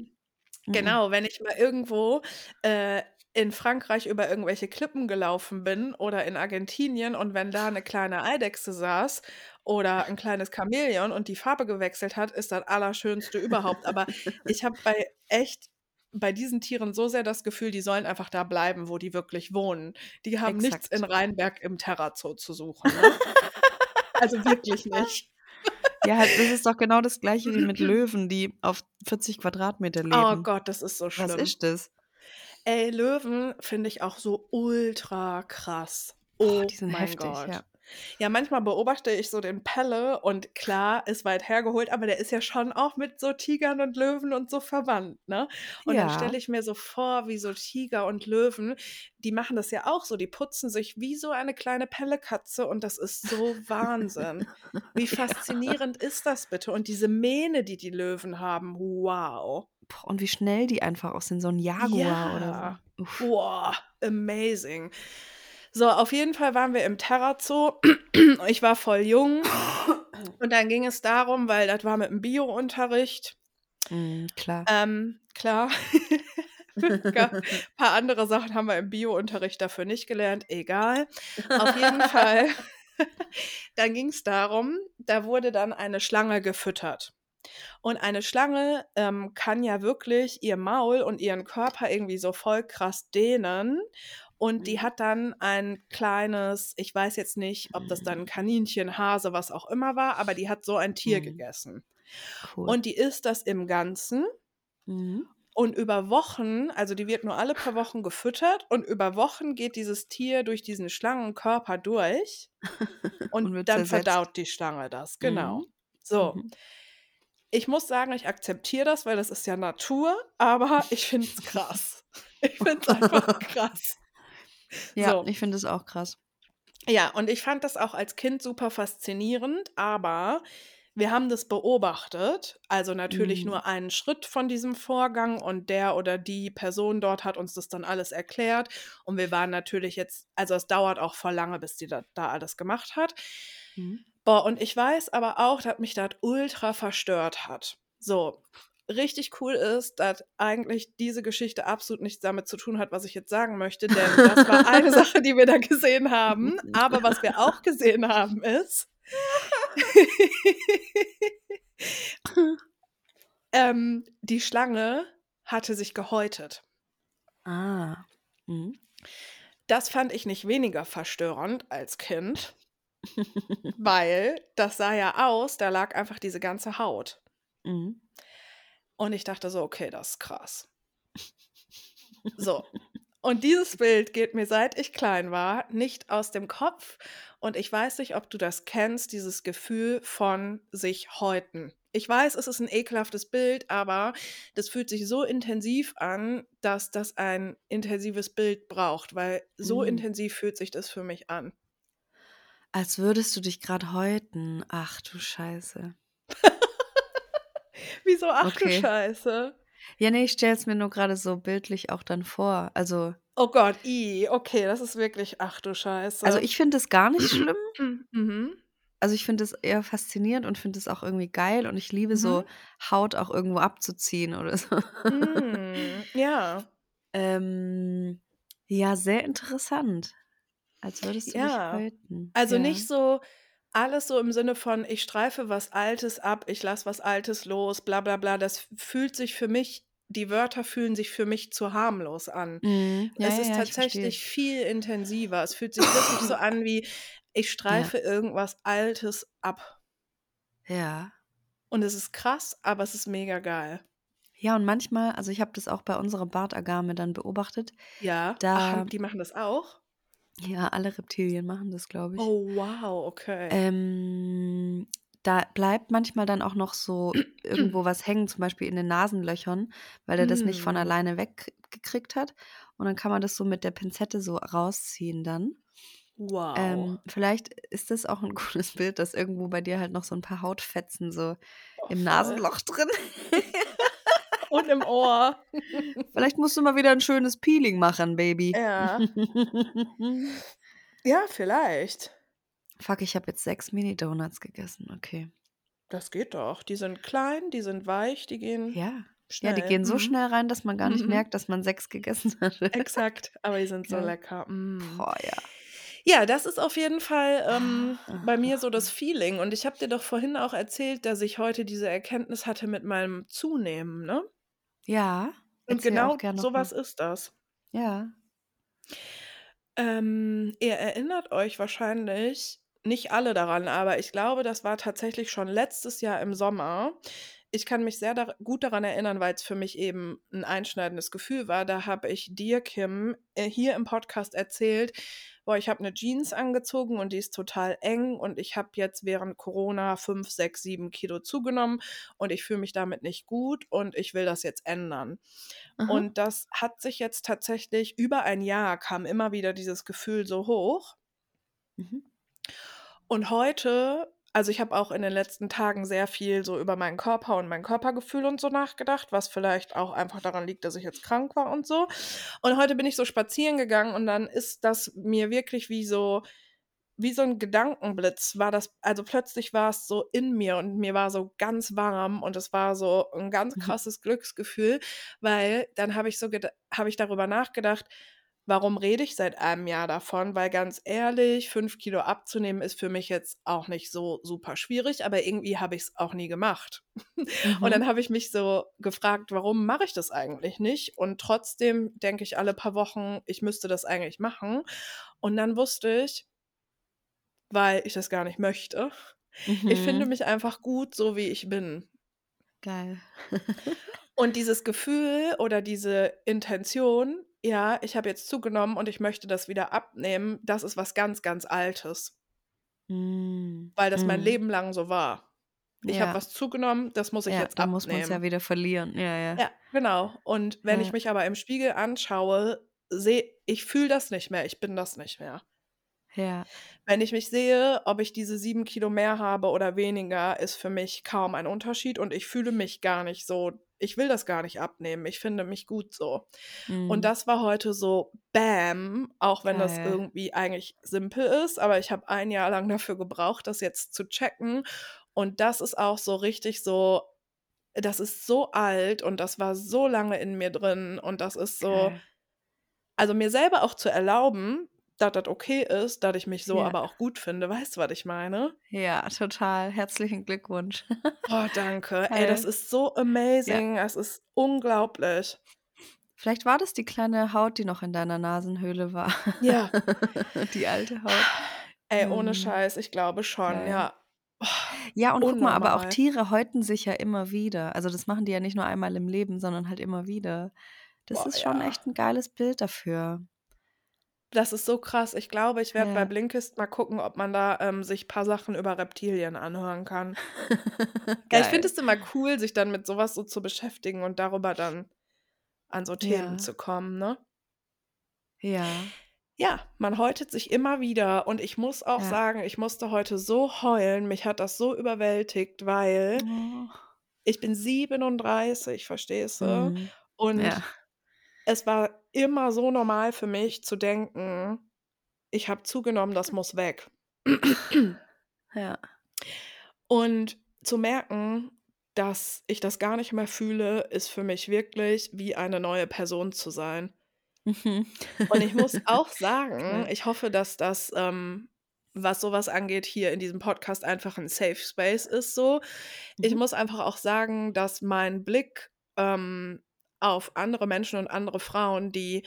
Mm-mm. Genau, wenn ich mal irgendwo, äh, in Frankreich über irgendwelche Klippen gelaufen bin oder in Argentinien und wenn da 'ne kleine Eidechse saß oder 'n kleines Chamäleon und die Farbe gewechselt hat, ist das Allerschönste überhaupt. Aber ich habe bei echt bei diesen Tieren so sehr das Gefühl, die sollen einfach da bleiben, wo die wirklich wohnen. Die haben nichts in Exakt. Rheinberg im Terrazoo zu suchen, ne? [LAUGHS] Also, wirklich nicht. [LAUGHS] Ja, halt, das ist doch genau das Gleiche wie mit Löwen, die auf 40 Quadratmeter leben. Oh Gott, das ist so Was schlimm. ist das? Ey, Löwen finde ich auch so ultra krass. Boah, Oh die sind mein heftig, Gott. ja. Ja, manchmal beobachte ich so den Pelle und klar, ist weit hergeholt, aber der ist ja schon auch mit so Tigern und Löwen und so verwandt, ne? Und dann Ja. stelle ich mir so vor, wie so Tiger und Löwen, die machen das ja auch so, die putzen sich wie so eine kleine Pellekatze und das ist so Wahnsinn. Wie [LAUGHS] Ja. faszinierend ist das bitte? Und diese Mähne, die die Löwen haben, wow. Boah, und wie schnell die einfach auch sind, so 'n Jaguar oder Ja. so. Uff. Boah, amazing. So, auf jeden Fall waren wir im Terrazoo. [CLEARS THROAT] Ich war voll jung [COUGHS] und dann ging es darum, weil das war mit'm Biounterricht. Mhm, klar. Ähm, klar. [LAUGHS] Ga paar andere Sachen haben wir im Biounterricht dafür nicht gelernt, egal. Auf jeden [LAUGHS] Fall, [LAUGHS] dann ging's darum, da wurde dann eine Schlange gefüttert. Und eine Schlange, ähm, kann ja wirklich ihr Maul und ihren Körper irgendwie so voll krass dehnen und die Mhm. hat dann ein kleines ich weiß jetzt nicht, ob das dann 'n Kaninchen, Hase, was auch immer war, aber die hat so ein Tier Mhm. gegessen. Cool. Und die isst das im Ganzen Mhm. und über Wochen also, die wird nur alle paar Wochen gefüttert und über Wochen geht dieses Tier durch diesen Schlangenkörper durch [LAUGHS] Und und dann verdaut die Schlange das, genau. Mhm. So. Mhm. Ich muss sagen, ich akzeptiere das, weil das ist ja Natur, aber ich finde es [LAUGHS] krass. Ich finde es einfach krass. Ja, So. ich finde es auch krass. Ja, und ich fand das auch als Kind super faszinierend, aber wir haben das beobachtet, also, natürlich Mhm. nur einen Schritt von diesem Vorgang und der oder die Person dort hat uns das dann alles erklärt und wir waren natürlich jetzt also, es dauert auch voll lange, bis die da da alles gemacht hat. Mhm. Boah, und ich weiß aber auch, dass mich das ultra verstört hat. So, richtig cool ist, dass eigentlich diese Geschichte absolut nichts damit zu tun hat, was ich jetzt sagen möchte, denn [LAUGHS] das war eine Sache, die wir da gesehen haben. [LAUGHS] Aber was wir auch gesehen haben, ist [LAUGHS] ähm, die Schlange hatte sich gehäutet. Ah. Mhm. Das fand ich nicht weniger verstörend als Kind, weil das sah ja aus, da lag einfach diese ganze Haut. Mhm. Und ich dachte so: „Okay, das ist krass.“ [LAUGHS] So. Und dieses Bild geht mir, seit ich klein war, nicht aus dem Kopf und ich weiß nicht, ob du das kennst, dieses Gefühl von sich häuten. Ich weiß, es ist 'n ekelhaftes Bild, aber das fühlt sich so intensiv an, dass das ein intensives Bild braucht, weil so Mhm. intensiv fühlt sich das für mich an. Als würdest du dich grad häuten. Ach du Scheiße. [LAUGHS] [LAUGHS] Wieso, ach du Okay. Scheiße? Ja, ne, ich stelle es mir nur grade so bildlich auch dann vor. Also Oh Gott, i, okay, das ist wirklich ach du also, Scheiße. ich finde es gar nicht [CLEARS THROAT] schlimm. Mhm. Also, ich finde es eher faszinierend und finde es auch irgendwie geil und ich liebe so Mhm. Haut auch irgendwo abzuziehen oder so. Hm, [LAUGHS] ja. Ähm, ja, sehr interessant. Als würdest du Ja. häuten. Also, Ja. nicht so alles so im Sinne von: „Ich streife was Altes ab, ich lasse was Altes los, bla bla bla.“ Das fühlt sich für mich die Wörter fühlen sich für mich zu harmlos an. Mhm. Ja, Es ja, ist ja, tatsächlich viel intensiver. Es fühlt sich wirklich so an wie, ich Ja. streife irgendwas Altes ab. Ja. Und es ist krass, aber es ist mega geil. Ja, und manchmal also, ich habe das auch bei unserer Bartagame dann beobachtet. Ja. Ach, Da haben die machen das auch? Ja, alle Reptilien machen das, glaube ich. Oh, wow, okay. Ähm, da bleibt manchmal dann auch noch so irgendwo was hängen, zum Beispiel in den Nasenlöchern, weil er das nicht von Mm. alleine weggekriegt hat. Und dann kann man das so mit der Pinzette so rausziehen dann. Wow. Ähm, vielleicht ist das auch ein [LAUGHS] gutes Bild, dass irgendwo bei dir halt noch so ein paar Hautfetzen so Oh, im. Nasenloch drin. [LAUGHS] Und im Ohr. Vielleicht musst du mal wieder ein schönes Peeling machen, Baby. Ja. [LAUGHS] Ja, vielleicht. Fuck, ich habe jetzt sechs Mini-Donuts gegessen. Okay. Das geht doch. Die sind klein, die sind weich, die gehen Ja. Ja, schnell. die gehen so Mhm. schnell rein, dass man gar nicht Mhm. merkt, dass man sechs gegessen hat. Exakt. Aber die sind so [LAUGHS] Geil. lecker. Mm. Boah, ja. Ja, das ist auf jeden Fall ähm, Ah, bei mir so das Feeling. Und ich habe dir doch vorhin auch erzählt, dass ich heute diese Erkenntnis hatte mit meinem Zunehmen, ne? Ja. Und Erzähl genau auch gern noch sowas mal. ist das. Ja. Ähm, ihr erinnert euch wahrscheinlich nicht alle daran, aber ich glaube, das war tatsächlich schon letztes Jahr im Sommer. Ich kann mich sehr dar gut daran erinnern, weil es für mich eben ein einschneidendes Gefühl war. Da habe ich dir, Kim, äh, hier im Podcast erzählt, boah, ich habe eine Jeans angezogen und die ist total eng und ich habe jetzt während Corona 5, 6, 7 Kilo zugenommen und ich fühle mich damit nicht gut und ich will das jetzt ändern. Aha. Und das hat sich jetzt tatsächlich über ein Jahr kam immer wieder dieses Gefühl so hoch. Mhm. Und heute, also ich habe auch in den letzten Tagen sehr viel so über meinen Körper und mein Körpergefühl und so nachgedacht, was vielleicht auch einfach daran liegt, dass ich jetzt krank war und so. Und heute bin ich so spazieren gegangen und dann ist das mir wirklich wie so wie so ein Gedankenblitz war das, also plötzlich war es so in mir und mir war so ganz warm und es war so ein ganz Mhm. krasses Glücksgefühl, weil dann habe ich so habe ich darüber nachgedacht, warum rede ich seit einem Jahr davon? Weil ganz ehrlich, fünf Kilo abzunehmen ist für mich jetzt auch nicht so super schwierig, aber irgendwie habe ich es auch nie gemacht. [LAUGHS] Und Mhm. dann habe ich mich so gefragt, warum mache ich das eigentlich nicht? Und trotzdem denke ich alle paar Wochen, ich müsste das eigentlich machen. Und dann wusste ich, weil ich das gar nicht möchte. Ich finde Mhm. mich einfach gut, so wie ich bin. Geil. Und dieses Gefühl oder diese Intention, ja, ich habe jetzt zugenommen und ich möchte das wieder abnehmen, das ist was ganz, ganz Altes, Mm. weil das mein Mm. Leben lang so war. Ich habe Ja. was zugenommen, das muss ich Ja, jetzt dann muss man es ja abnehmen. wieder verlieren. Ja, ja. Ja, genau. Und wenn ich mich aber im Spiegel anschaue, sehe ich fühle das nicht mehr, ich bin das nicht mehr. Ja. Wenn ich mich sehe, ob ich diese sieben Kilo mehr habe oder weniger, ist für mich kaum ein Unterschied und ich fühle mich gar nicht so. Ich will das gar nicht abnehmen. Ich finde mich gut so. Und Mm. das war heute so Bam, auch wenn das Geil. irgendwie eigentlich simpel ist, aber ich habe ein Jahr lang dafür gebraucht, das jetzt zu checken. Und das ist auch so richtig so, das ist so alt und das war so lange in mir drin und das ist so, Geil. also mir selber auch zu erlauben, dass das okay ist, dass ich mich so Ja. aber auch gut finde. Weißt du, was ich meine? Ja, total. Herzlichen Glückwunsch. Oh, [LAUGHS] danke. Ey, das ist so Ja. amazing. Es ist unglaublich. Vielleicht war das die kleine Haut, die noch in deiner Nasenhöhle war. Ja. [LAUGHS] Die alte Haut. Ey, ohne Mm. Scheiß, ich glaube schon, Geil. ja. Oh, Ja, und guck mal, aber auch unnormal. Tiere häuten sich ja immer wieder. Also das machen die ja nicht nur einmal im Leben, sondern halt immer wieder. Das Boah, ist schon ja. echt ein geiles Bild dafür. Das ist so krass. Ich glaube, ich werde bei Ja. Blinkist mal gucken, ob man da ähm, sich ein paar Sachen über Reptilien anhören kann. [LAUGHS] Ja, ich finde Geil. es immer cool, sich dann mit sowas so zu beschäftigen und darüber dann an so Themen Ja. zu kommen, ne? Ja. Ja, man häutet sich immer wieder und ich muss auch Ja. sagen, ich musste heute so heulen. Mich hat das so überwältigt, weil Oh. ich bin 37, verstehst du? Mhm. Und Ja. Es war immer so normal für mich zu denken, ich habe zugenommen, das muss weg. Ja. Und zu merken, dass ich das gar nicht mehr fühle, ist für mich wirklich wie eine neue Person zu sein. Mhm. Und ich muss [LAUGHS] auch sagen, ich hoffe, dass das, ähm, was sowas angeht, hier in diesem Podcast einfach ein Safe Space ist so. Ich Mhm. muss einfach auch sagen, dass mein Blick ähm, auf andere Menschen und andere Frauen, die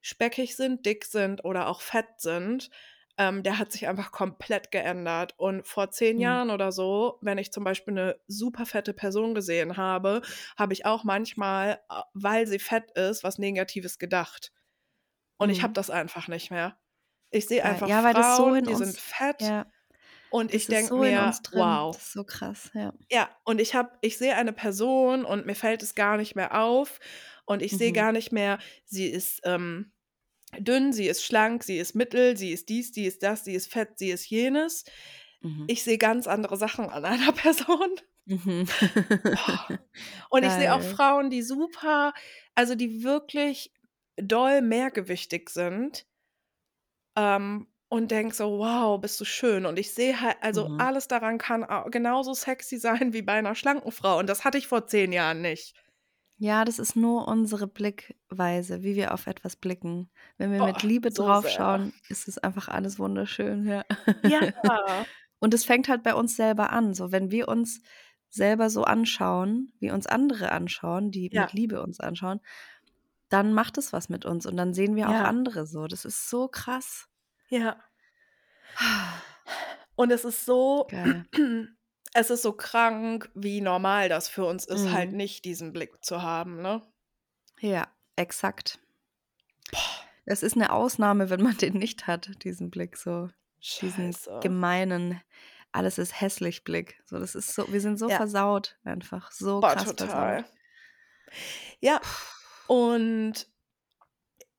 speckig sind, dick sind oder auch fett sind, ähm, der hat sich einfach komplett geändert. Und vor zehn Mhm. Jahren oder so, wenn ich zum Beispiel eine super fette Person gesehen habe, habe ich auch manchmal, äh, weil sie fett ist, was Negatives gedacht. Und ich habe Mhm. das einfach nicht mehr. Ich sehe einfach Ja, so Frauen, in die sind uns fett. ja. Und ich denke so mir. „Wow.“ Das ist so krass, ja. Ja, und ich habe ich sehe eine Person und mir fällt es gar nicht mehr auf und ich sehe Mhm. gar nicht mehr, sie ist, ähm, dünn, sie ist schlank, sie ist mittel, sie ist dies, sie ist das, sie ist fett, sie ist jenes. Mhm. Ich sehe ganz andere Sachen an [LAUGHS] einer Person. Mhm. [LAUGHS] Und ich sehe auch. Frauen, die super also, die wirklich doll mehrgewichtig sind ähm, und denke so: „Wow, bist du schön.“ Und ich sehe halt also, Mhm. alles daran kann genauso sexy sein wie bei 'ner schlanken Frau und das hatte ich vor 10 Jahren nicht. Ja, das ist nur unsere Blickweise, wie wir auf etwas blicken. Wenn wir mit Boah, Liebe so draufschauen, ist es einfach alles wunderschön, ja. Ja. [LAUGHS] Und es fängt halt bei uns selber an, so wenn wir uns selber so anschauen, wie uns andere anschauen, die mit Ja. Liebe uns anschauen, dann macht es was mit uns und dann sehen wir auch Ja. andere so. Das ist so krass. Ja. [SIGHS] Und es ist so Geil. [CLEARS THROAT] es ist so krank, wie normal das für uns ist, halt Mhm. nicht diesen Blick zu haben, ne? Ja, exakt. Boah. Es ist 'ne Ausnahme, wenn man [LAUGHS] den nicht hat, diesen Blick so, diesen Scheiße. gemeinen alles ist hässlich Blick. So, das ist so wir sind so Ja. versaut einfach, so Boah, krass total. versaut. Ja, und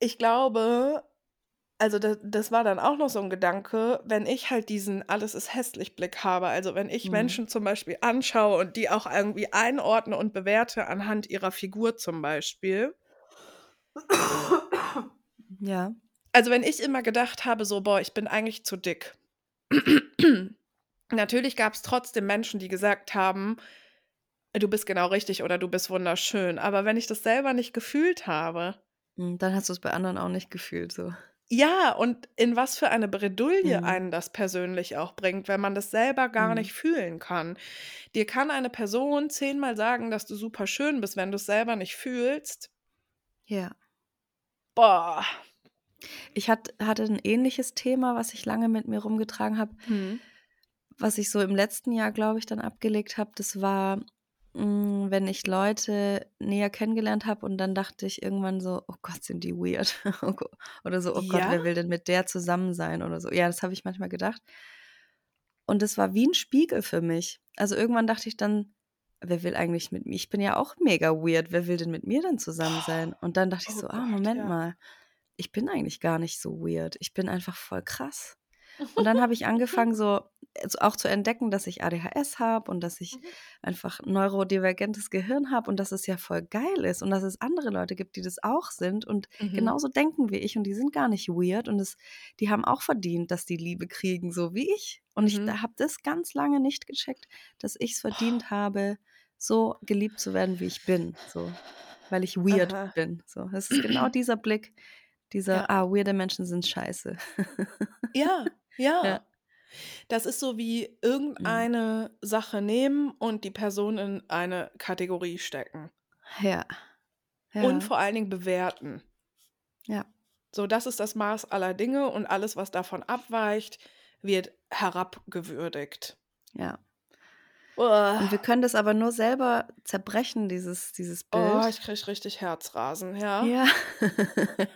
ich glaube also, da das war dann auch noch so 'n Gedanke, wenn ich halt diesen „Alles ist hässlich“ Blick habe, also, wenn ich Mhm. Menschen zum Beispiel anschaue und die auch irgendwie einordne und bewerte anhand ihrer Figur zum Beispiel Ja. Also, wenn ich immer gedacht habe so: „Boah, ich bin eigentlich zu dick.“ [CLEARS THROAT] Natürlich gab's trotzdem Menschen, die gesagt haben: „Du bist genau richtig“ oder „Du bist wunderschön.“ Aber wenn ich das selber nicht gefühlt habe Hm, dann hast du's bei anderen auch nicht gefühlt so. Ja, und in was für eine Bredouille Mhm. einen das persönlich auch bringt, wenn man das selber gar Mhm. nicht fühlen kann. Dir kann eine Person zehnmal sagen, dass du superschön bist, wenn du's selber nicht fühlst Ja. Boah. Ich hatt hatte 'n ähnliches Thema, was ich lange mit mir rumgetragen habe Mhm. was ich so im letzten Jahr, glaube ich, dann abgelegt habe. Das war, hm, wenn ich Leute näher kennengelernt habe und dann dachte ich irgendwann so: „Oh Gott, sind die weird.“ [LAUGHS] Oh oder so: „Oh Gott, Ja? wer will denn mit der zusammen sein?“ oder so. Ja, das habe ich manchmal gedacht. Und das war wie 'n Spiegel für mich. Also, irgendwann dachte ich dann: „Wer will eigentlich mit mi ich bin ja auch mega weird. Wer will denn mit mir dann zusammen sein?“ [GASPS] Und dann dachte ich Oh so: „Ah, Gott, Moment ja. mal, ich bin eigentlich gar nicht so weird. Ich bin einfach voll krass.“ [LAUGHS] Und dann habe ich angefangen, so, auch zu entdecken, dass ich ADHS habe und dass ich Mhm. einfach neurodivergentes Gehirn habe und dass es ja voll geil ist und dass es andere Leute gibt, die das auch sind und Mhm. genauso denken wie ich und die sind gar nicht weird und es die haben auch verdient, dass die Liebe kriegen, so wie ich. Und ich Mhm. da habe das ganz lange nicht gecheckt, dass ich's verdient habe, so geliebt zu werden, wie ich bin, so, weil ich weird Aha. bin, so. Das ist genau [CLEARS THROAT] dieser Blick, dieser: Ja. „Ah, weirde Menschen sind scheiße.“ Ja, [LAUGHS] Ja. ja. Das ist so wie Mhm. irgendeine Sache nehmen und die Person in eine Kategorie stecken. Ja. Und Ja. vor allen Dingen bewerten. Ja. So, das ist das Maß aller Dinge und alles, was davon abweicht, wird herabgewürdigt. Ja. Und wir Uah. können das aber nur selber zerbrechen, dieses dieses Oh, Bild. ich kriege richtig Herzrasen, ja. Ja. [LAUGHS]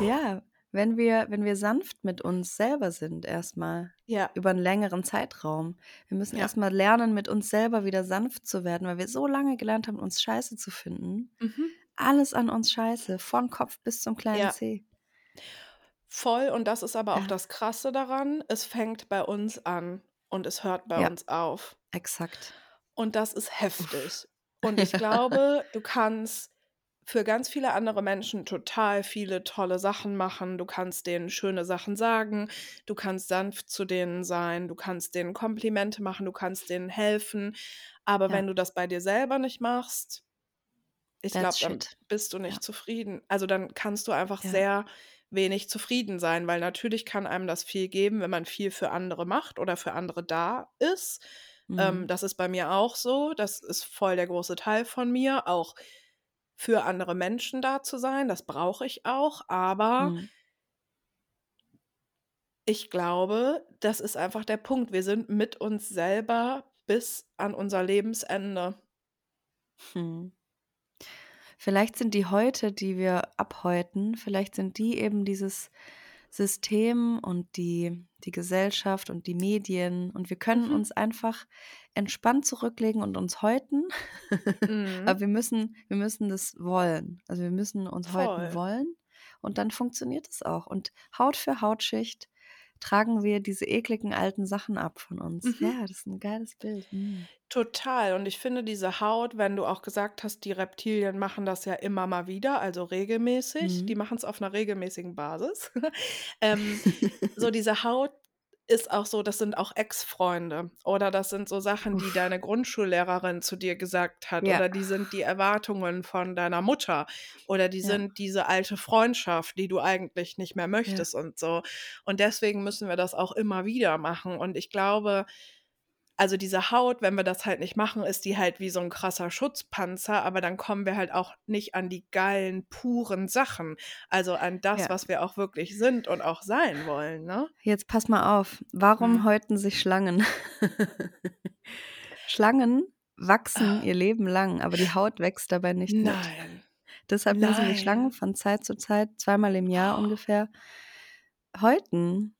Ja, wenn wir wenn wir sanft mit uns selber sind erst mal Ja. über 'n längeren Zeitraum. Wir müssen Ja. erst mal lernen, mit uns selber wieder sanft zu werden, weil wir so lange gelernt haben, uns scheiße zu finden. Mhm. Alles an uns scheiße, von Kopf bis zum kleinen Ja. Zeh. Voll und das ist aber auch Ja. das Krasse daran, es fängt bei uns an und es hört bei uns auf. Exakt. Und das ist Uff. heftig. [LAUGHS] Und ich glaube, du kannst für ganz viele andere Menschen total viele tolle Sachen machen. Du kannst denen schöne Sachen sagen, du kannst sanft zu denen sein, du kannst denen Komplimente machen, du kannst denen helfen. Aber Ja. wenn du das bei dir selber nicht machst ich glaube, dann bist du Ja. nicht zufrieden. Also, dann kannst du einfach Ja. sehr wenig zufrieden sein, weil natürlich kann einem das viel geben, wenn man viel für andere macht oder für andere da ist. Ähm, Mhm. das ist bei mir auch so. Das ist voll der große Teil von mir, auch für andere Menschen da zu sein. Das brauche ich auch, aber Mhm. ich glaube, das ist einfach der Punkt. Wir sind mit uns selber bis an unser Lebensende. Mhm. Vielleicht sind die Häute, die wir abhäuten vielleicht sind die eben dieses System und die die Gesellschaft und die Medien und wir können Mhm. uns einfach entspannt zurücklegen und uns häuten. [LAUGHS] Mhm. Aber wir müssen wir müssen das wollen. Also, wir müssen uns häuten Voll. wollen und dann funktioniert es auch. Und Haut für Hautschicht tragen wir diese ekligen alten Sachen ab von uns. Mhm. Ja, das ist 'n geiles Bild. Mhm. Total. Und ich finde diese Haut, wenn du auch gesagt hast, die Reptilien machen das ja immer mal wieder, also regelmäßig. Die Mhm. machen's auf 'ner regelmäßigen Basis. [LAUGHS] Ähm, [LAUGHS] so diese Haut ist auch so das sind auch Ex-Freunde oder das sind so Sachen, die deine Uff. Grundschullehrerin zu dir gesagt hat Ja. oder die sind die Erwartungen von deiner Mutter oder die Ja. sind diese alte Freundschaft, die du eigentlich nicht mehr Ja. möchtest und so. Und deswegen müssen wir das auch immer wieder machen. Und ich glaube also, diese Haut, wenn wir das halt nicht machen, ist die halt wie so 'n krasser Schutzpanzer, aber dann kommen wir halt auch nicht an die geilen, puren Sachen, also an das, Ja. was wir auch wirklich sind und auch sein wollen, ne? Jetzt pass mal auf. Warum Mhm. häuten sich Schlangen? [LAUGHS] Schlangen wachsen Ah. ihr Leben lang, aber die Haut wächst dabei nicht mit. Nein. Deshalb müssen sich Schlangen von Zeit zu Zeit, zweimal im Jahr ungefähr, häuten.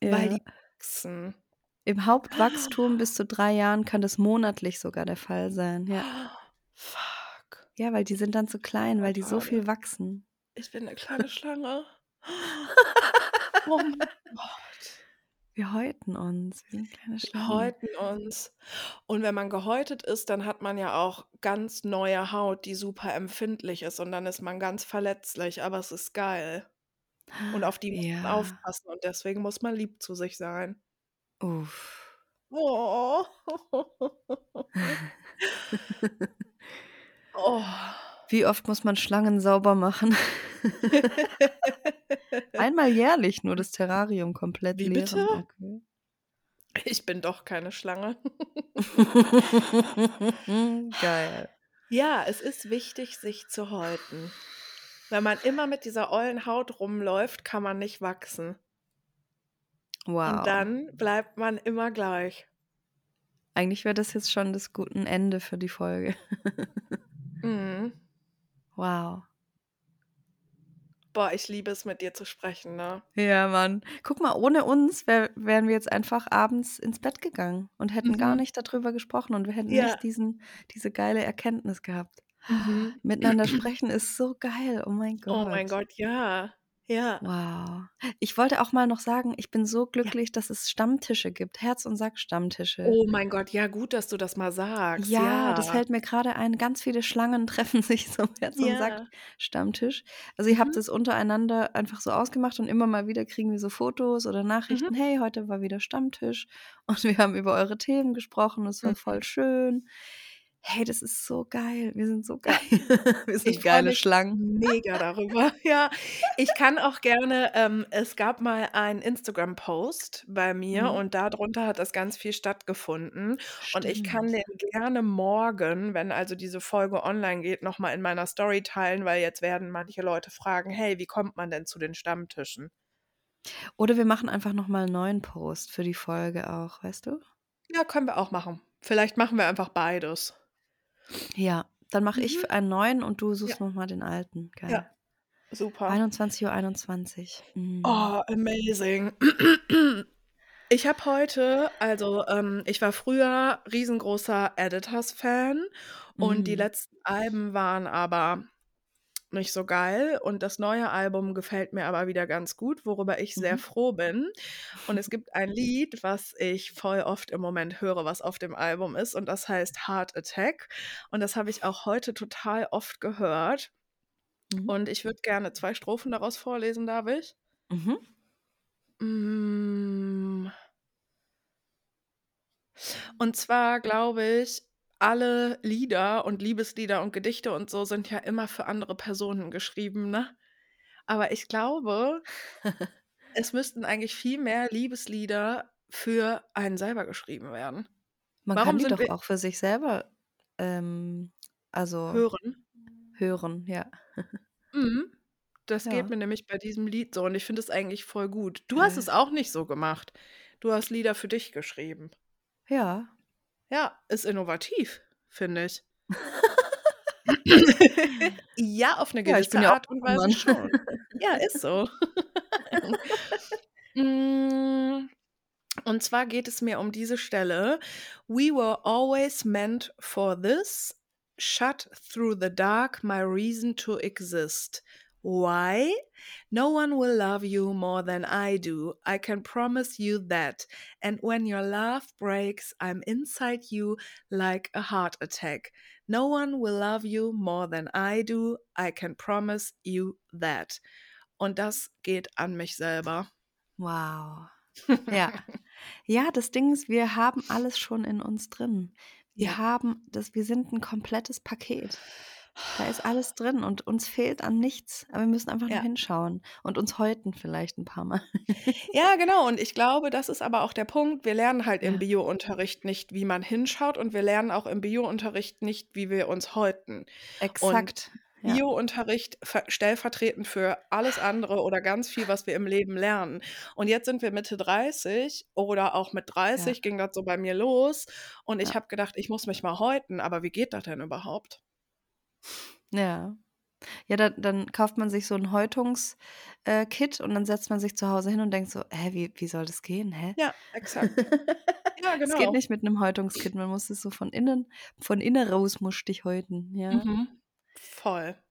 Weil Ja. die wachsen. Im Hauptwachstum bis zu 3 Jahren kann das monatlich sogar der Fall sein, ja. Fuck. Ja, weil die sind dann zu klein, weil die so viel wachsen. Ich bin 'ne kleine Schlange. [LAUGHS] Oh mein Gott. Wir häuten uns. Wir sind kleine Wir Schlangen. häuten uns. Und wenn man gehäutet ist, dann hat man ja auch ganz neue Haut, die super empfindlich ist und dann ist man ganz verletzlich, aber es ist geil. Und auf die muss man Ja. aufpassen und deswegen muss man lieb zu sich sein. Uff. Oh. Oh. Wie oft muss man Schlangen sauber machen? [LAUGHS] Einmal jährlich nur das Terrarium komplett Wie leeren. bitte? Okay. Ich bin doch keine Schlange. [LAUGHS] Geil. Ja, es ist wichtig, sich zu häuten. Wenn man immer mit dieser ollen Haut rumläuft, kann man nicht wachsen. Und Wow. dann bleibt man immer gleich. Eigentlich wäre das jetzt schon das guten Ende für die Folge. [LAUGHS] Mhm. Wow. Boah, ich liebe es, mit dir zu sprechen, ne? Ja, Mann. Guck mal, ohne uns wär wären wir jetzt einfach abends ins Bett gegangen und hätten gar Mhm. nicht da drüber gesprochen und wir hätten Ja. nicht diesen diese geile Erkenntnis gehabt. Mhm. Miteinander sprechen ist so geil. Oh mein Oh mein Gott. Gott, ja. Ja. Wow. Ich wollte auch mal noch sagen, ich bin so Ja. glücklich, dass es Stammtische gibt, Herz und Sack-Stammtische. Oh mein Gott, ja gut, dass du das mal sagst. Ja, das Ja. fällt mir grade ein. Ganz viele Schlangen [LAUGHS] treffen sich zum Herz und Ja. Sack-Stammtisch. Also, ihr habt Mhm. das untereinander einfach so ausgemacht und immer mal wieder kriegen wir so Fotos oder Mhm. Nachrichten: „Hey, heute war wieder Stammtisch und wir haben über eure Themen gesprochen. Es war Mhm. voll schön.“ Hey, das ist so geil. Wir sind so geil. [LAUGHS] Wir sind Ich geile Schlangen. mega [LAUGHS] darüber. [LAUGHS] Ja, ich kann auch gerne ähm, es gab mal einen Instagram-Post bei mir Mhm. und dadrunter hat das ganz viel stattgefunden. Und ich kann Stimmt. den gerne morgen, wenn also diese Folge online geht, noch mal in meiner Story teilen, weil jetzt werden manche Leute fragen: „Hey, wie kommt man denn zu den Stammtischen?“ Oder wir machen einfach noch mal 'n neuen Post für die Folge auch, weißt du? Ja, können wir auch machen. Vielleicht machen wir einfach beides. Ja, dann mache ich Mhm. f einen neuen und du Ja. suchst noch mal den alten. Geil. Ja, super. 21:21. Mhm. Oh, amazing. Ich habe heute also, ähm, ich war früher riesengroßer Editors-Fan und die Mhm. letzten Alben waren aber nicht so geil und das neue Album gefällt mir aber wieder ganz gut, worüber ich sehr Mhm. froh bin. Und es gibt ein Lied, was ich voll oft im Moment höre, was auf dem Album ist und das heißt „Heart Attack“ und das habe ich auch heute total oft gehört. Mhm. Und ich würde gerne 2 Strophen daraus vorlesen, darf ich? Mhm. Hm. Und zwar glaube ich, alle Lieder und Liebeslieder und Gedichte und so sind ja immer für andere Personen geschrieben, ne? Aber ich glaube [LAUGHS] es müssten eigentlich viel mehr Liebeslieder für einen selber geschrieben werden. Man kann Warum die sind doch auch für sich selber, ähm, also hören? hören, ja. [LAUGHS] Mhm. Das geht Ja. mir nämlich bei diesem Lied so und ich finde es eigentlich voll gut. Du hast es auch nicht so gemacht. Du hast Lieder für dich geschrieben. Ja. Ja, ist innovativ, finde ich. [LAUGHS] Ja, auf 'ne Ja, bin gewisse ja auch Art und. Weise schon. [LAUGHS] Ja, ist so. Hm, [LAUGHS] und zwar geht es mir um diese Stelle. We were always meant for this. Shut through the dark my reason to exist. Why? No one will love you more than I do. I can promise you that. And when your love breaks, I'm inside you like a heart attack. No one will love you more than I do. I can promise you that. Und das geht an mich selber. Wow. [LAUGHS] Ja. Ja, das Ding ist, wir haben alles schon in uns drin. Wir Ja. haben das wir sind ein komplettes Paket. Da ist alles drin und uns fehlt an nichts, aber wir müssen einfach nur Ja. hinschauen und uns häuten vielleicht ein paar Mal. Ja, genau. Und ich glaube, das ist aber auch der Punkt. Wir lernen halt im Ja. Biounterricht nicht, wie man hinschaut und wir lernen auch im Biounterricht nicht, wie wir uns häuten. Und Exakt. Ja. Biounterricht ver stellvertretend für alles andere oder ganz viel, was wir im Leben lernen. Und jetzt sind wir Mitte 30 oder auch mit Ja. 30 ging das so bei mir los und ich Ja. habe gedacht, ich muss mich mal häuten, aber wie geht das denn überhaupt? Ja. Ja, da dann kauft man sich so 'n Häutungs äh, Kit und dann setzt man sich zu Hause hin und denkt so: „Hä, wie wie soll das gehen? Hä?“ Ja, exakt. [LAUGHS] Ja, Es geht genau. nicht mit 'nem Häutungskit, man muss es so von innen von innen raus musst dich häuten, ja. Mhm. Voll.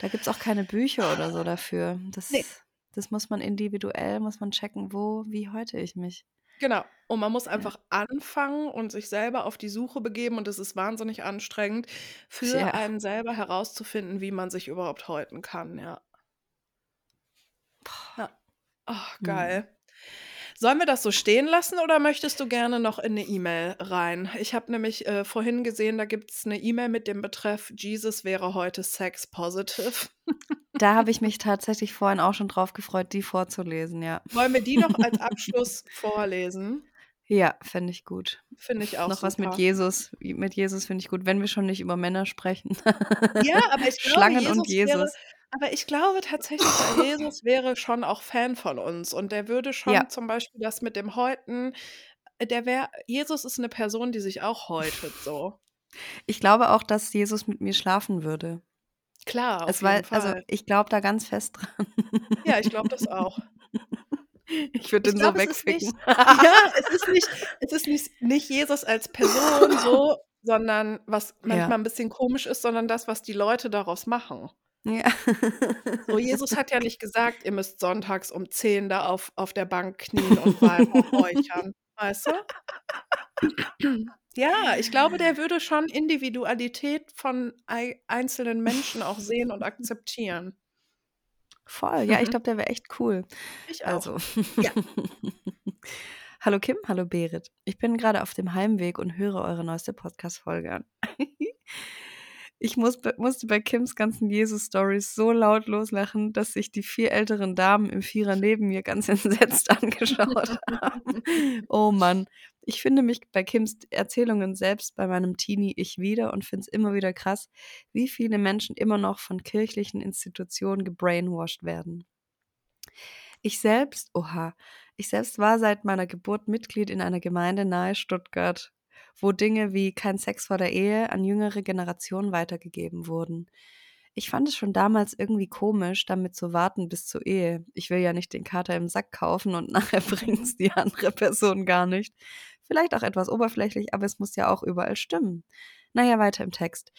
Da gibt's auch keine Bücher oder so dafür. Ne. Das das muss man individuell muss man checken, wo wie häute ich mich? Genau. Und man muss Ja. einfach anfangen und sich selber auf die Suche begeben und es ist wahnsinnig anstrengend, für Ja. einen selber herauszufinden, wie man sich überhaupt häuten kann, ja. Ja. Ach, Mhm. geil. Sollen wir das so stehen lassen oder möchtest du gerne noch in 'ne E-Mail rein? Ich habe nämlich, äh, vorhin gesehen, da gibt's 'ne E-Mail mit dem Betreff „Jesus wäre heute sex positive“. Da habe ich mich tatsächlich vorhin auch schon drauf gefreut, die vorzulesen, ja. Wollen wir die noch als [LAUGHS] Abschluss vorlesen? Ja, fände ich gut. Finde ich auch Noch was mit super. Jesus mit Jesus finde ich gut, wenn wir schon nicht über Männer sprechen. Ja, aber ich [LAUGHS] glaube, Schlangen und Jesus wäre Jesus. Aber ich glaube tatsächlich, der [LAUGHS] Jesus wäre schon auch Fan von uns und der würde schon Ja. zum Beispiel das mit dem Häuten äh, der wäre Jesus ist 'ne Person, die sich auch häutet so. Ich glaube auch, dass Jesus mit mir schlafen würde. Klar, auf Es war jeden also, Fall. ich glaube da ganz fest dran. Ja, ich glaube das auch. [LAUGHS] Ich würde Ich den so glaube, es ist nicht wegficken. [LAUGHS] ja, es ist nicht es ist nicht nicht Jesus als Person so, sondern was manchmal Ja. 'n bisschen komisch ist, sondern das, was die Leute daraus machen. Ja. So, [LAUGHS] Jesus hat ja nicht gesagt, ihr müsst sonntags um 10 da auf auf der Bank knien und [LAUGHS] räuchern, weißt du? [CLEARS THROAT] Ja, ich glaube, der würde schon Individualität von ei einzelnen Menschen auch sehen und akzeptieren. Voll, ja, ich Mhm. glaube, der wäre echt cool. Ich auch. Also Ja. [LAUGHS] Hallo Kim, hallo Berit. Ich bin grade auf dem Heimweg und höre eure neueste Podcast-Folge an. Ich muss musste bei Kims ganzen Jesus-Stories so laut loslachen, dass sich die 4 älteren Damen im Vierer neben mir ganz [LAUGHS] entsetzt angeschaut haben. Oh Mann. Ich finde mich bei Kims Erzählungen selbst bei meinem Teenie-Ich wieder und finde es immer wieder krass, wie viele Menschen immer noch von kirchlichen Institutionen gebrainwashed werden. Ich selbst oha, ich selbst war seit meiner Geburt Mitglied in einer Gemeinde nahe Stuttgart, wo Dinge wie kein Sex vor der Ehe an jüngere Generationen weitergegeben wurden. Ich fand es schon damals irgendwie komisch, damit zu warten bis zur Ehe. Ich will ja nicht den Kater im Sack kaufen und [LAUGHS] nachher bringt's die andere Person gar nicht. Vielleicht auch etwas oberflächlich, aber es muss ja auch überall stimmen. Na ja, weiter im Text.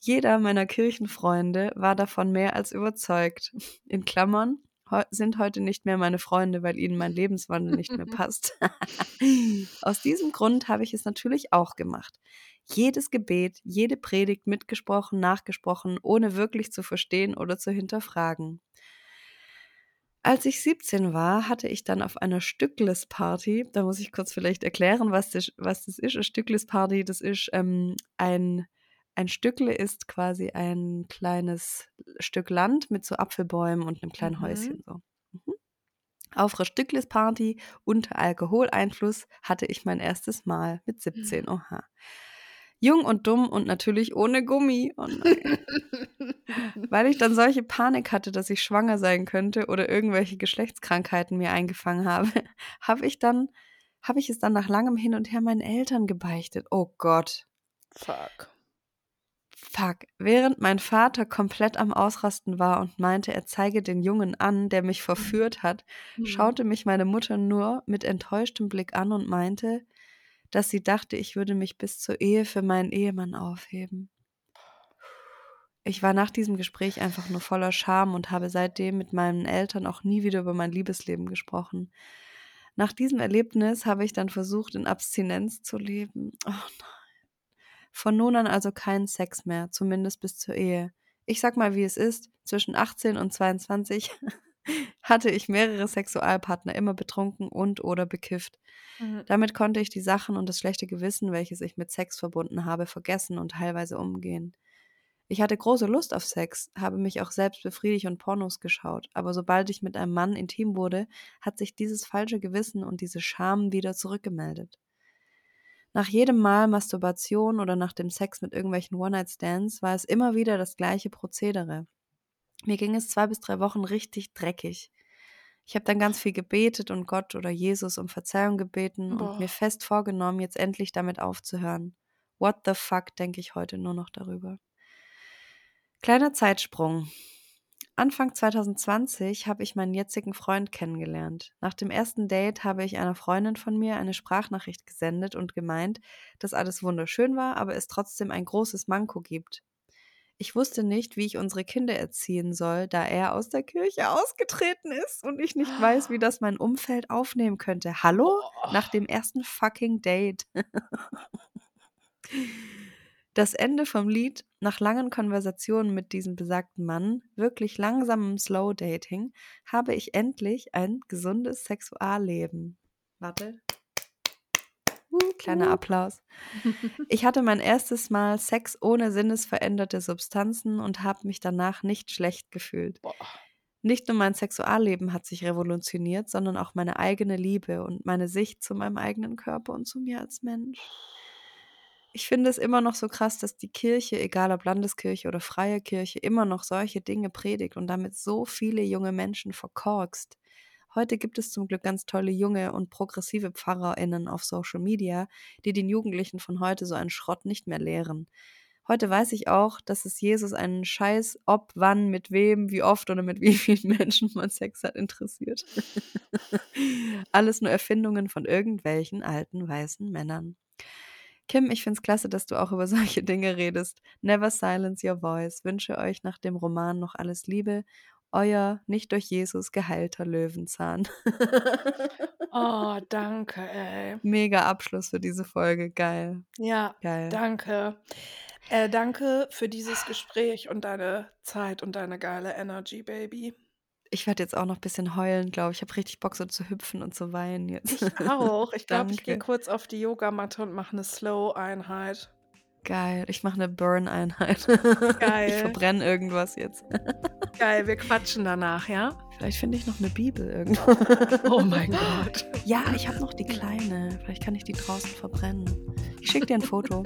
Jeder meiner Kirchenfreunde war davon mehr als überzeugt. In Klammern sind heute nicht mehr meine Freunde, weil ihnen mein Lebenswandel nicht mehr [LAUGHS] passt. Aus diesem Grund habe ich es natürlich auch gemacht. Jedes Gebet, jede Predigt mitgesprochen, nachgesprochen, ohne wirklich zu verstehen oder zu hinterfragen. Als ich 17 war, hatte ich dann auf einer Stückles-Party da muss ich kurz vielleicht erklären, was das was das ist. 'Ne Stückles-Party, das ist, ähm, ein ein Stückle ist quasi ein kleines Stück Land mit so Apfelbäumen und 'nem kleinen Mhm. Häuschen so. Mhm. Auf 'rer Stückles-Party unter Alkoholeinfluss hatte ich mein 1. Mal mit 17, oha. Jung und dumm und natürlich ohne Gummi. Oh [LAUGHS] nein. Weil ich dann solche Panik hatte, dass ich schwanger sein könnte oder irgendwelche Geschlechtskrankheiten mir eingefangen habe, [LAUGHS] habe ich dann habe ich es dann nach langem Hin und Her meinen Eltern gebeichtet. Oh Gott. Fuck. Fuck. Während mein Vater komplett am Ausrasten war und meinte, er zeige den Jungen an, der mich verführt hat, Mhm. schaute mich meine Mutter nur mit enttäuschtem Blick an und meinte, dass sie dachte, ich würde mich bis zur Ehe für meinen Ehemann aufheben. Ich war nach diesem Gespräch einfach nur voller Scham und habe seitdem mit meinen Eltern auch nie wieder über mein Liebesleben gesprochen. Nach diesem Erlebnis habe ich dann versucht, in Abstinenz zu leben. Oh nein. Von nun an also keinen Sex mehr, zumindest bis zur Ehe. Ich sag mal, wie es ist. Zwischen 18 und 22 [LAUGHS] hatte ich mehrere Sexualpartner, immer betrunken und oder bekifft. Mhm. Damit konnte ich die Sachen und das schlechte Gewissen, welches ich mit Sex verbunden habe, vergessen und teilweise umgehen. Ich hatte große Lust auf Sex, habe mich auch selbst befriedigt und Pornos geschaut, aber sobald ich mit einem Mann intim wurde, hat sich dieses falsche Gewissen und diese Scham wieder zurückgemeldet. Nach jedem Mal Masturbation oder nach dem Sex mit irgendwelchen One-Night-Stands war es immer wieder das gleiche Prozedere. Mir ging es zwei bis drei Wochen richtig dreckig. Ich habe dann ganz viel gebetet und Gott oder Jesus um Verzeihung gebeten und Boah. mir fest vorgenommen, jetzt endlich damit aufzuhören. What the fuck, denke ich heute nur noch darüber. Kleiner Zeitsprung. Anfang 2020 habe ich meinen jetzigen Freund kennengelernt. Nach dem ersten Date habe ich einer Freundin von mir eine Sprachnachricht gesendet und gemeint, dass alles wunderschön war, aber es trotzdem ein großes Manko gibt. Ich wusste nicht, wie ich unsere Kinder erziehen soll, da er aus der Kirche ausgetreten ist und ich nicht weiß, wie das mein Umfeld aufnehmen könnte. Hallo? Nach dem ersten fucking Date. [LAUGHS] Das Ende vom Lied, nach langen Konversationen mit diesem besagten Mann, wirklich langsamem Slow Dating, habe ich endlich ein gesundes Sexualleben. Warte. Kleiner Applaus. [LAUGHS] Ich hatte mein erstes Mal Sex ohne sinnesveränderte Substanzen und habe mich danach nicht schlecht gefühlt. Boah. Nicht nur mein Sexualleben hat sich revolutioniert, sondern auch meine eigene Liebe und meine Sicht zu meinem eigenen Körper und zu mir als Mensch. Ich finde es immer noch so krass, dass die Kirche, egal ob Landeskirche oder freie Kirche, immer noch solche Dinge predigt und damit so viele junge Menschen verkorkst. Heute gibt es zum Glück ganz tolle junge und progressive PfarrerInnen auf Social Media, die den Jugendlichen von heute so einen Schrott nicht mehr lehren. Heute weiß ich auch, dass es Jesus einen Scheiß, ob, wann, mit wem, wie oft oder mit [LAUGHS] wie vielen Menschen man Sex hat, interessiert. [LAUGHS] Alles nur Erfindungen von irgendwelchen alten weißen Männern. Kim, ich find's klasse, dass du auch über [LAUGHS] solche Dinge redest. Never silence your voice. Wünsche euch nach dem Roman noch alles Liebe. Euer nicht durch Jesus geheilter Löwenzahn. [LAUGHS] Oh, danke, ey. Mega Abschluss für diese Folge. Geil. Ja, Geil. danke. Äh, danke für dieses Gespräch und deine Zeit und deine geile Energy, Baby. Ich werde jetzt auch noch ein bisschen heulen, glaube ich. Ich habe richtig Bock, so zu hüpfen und zu weinen jetzt. Ich [LAUGHS] auch. Ich glaube, ich gehe kurz auf die Yogamatte und mache eine Slow-Einheit. Geil. Ich mache eine Burn-Einheit. [LAUGHS] Geil. Ich verbrenne irgendwas jetzt. Geil, wir [LAUGHS] quatschen danach, ja? Vielleicht finde ich noch eine Bibel irgendwo. Oh mein Gott. Ja, ich habe noch die kleine. Vielleicht kann ich die draußen verbrennen. Ich schicke dir ein Foto.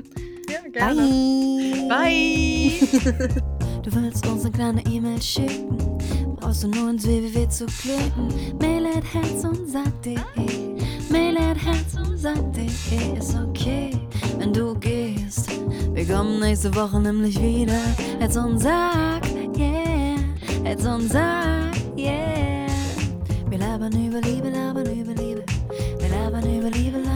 Ja, Bye. Bye. Du willst uns eine kleine E-Mail schicken, Brauchst du nur ins www zu klicken. Mail at herz und sag.de. Eh. Mail at herz und sag.de eh, ist okay, wenn du gehst. Wir kommen nächste Woche nämlich wieder. Herz und sag, yeah. Herz und sag, yeah. Wir labern über Liebe, labern über Liebe. Wir labern über Liebe, labern.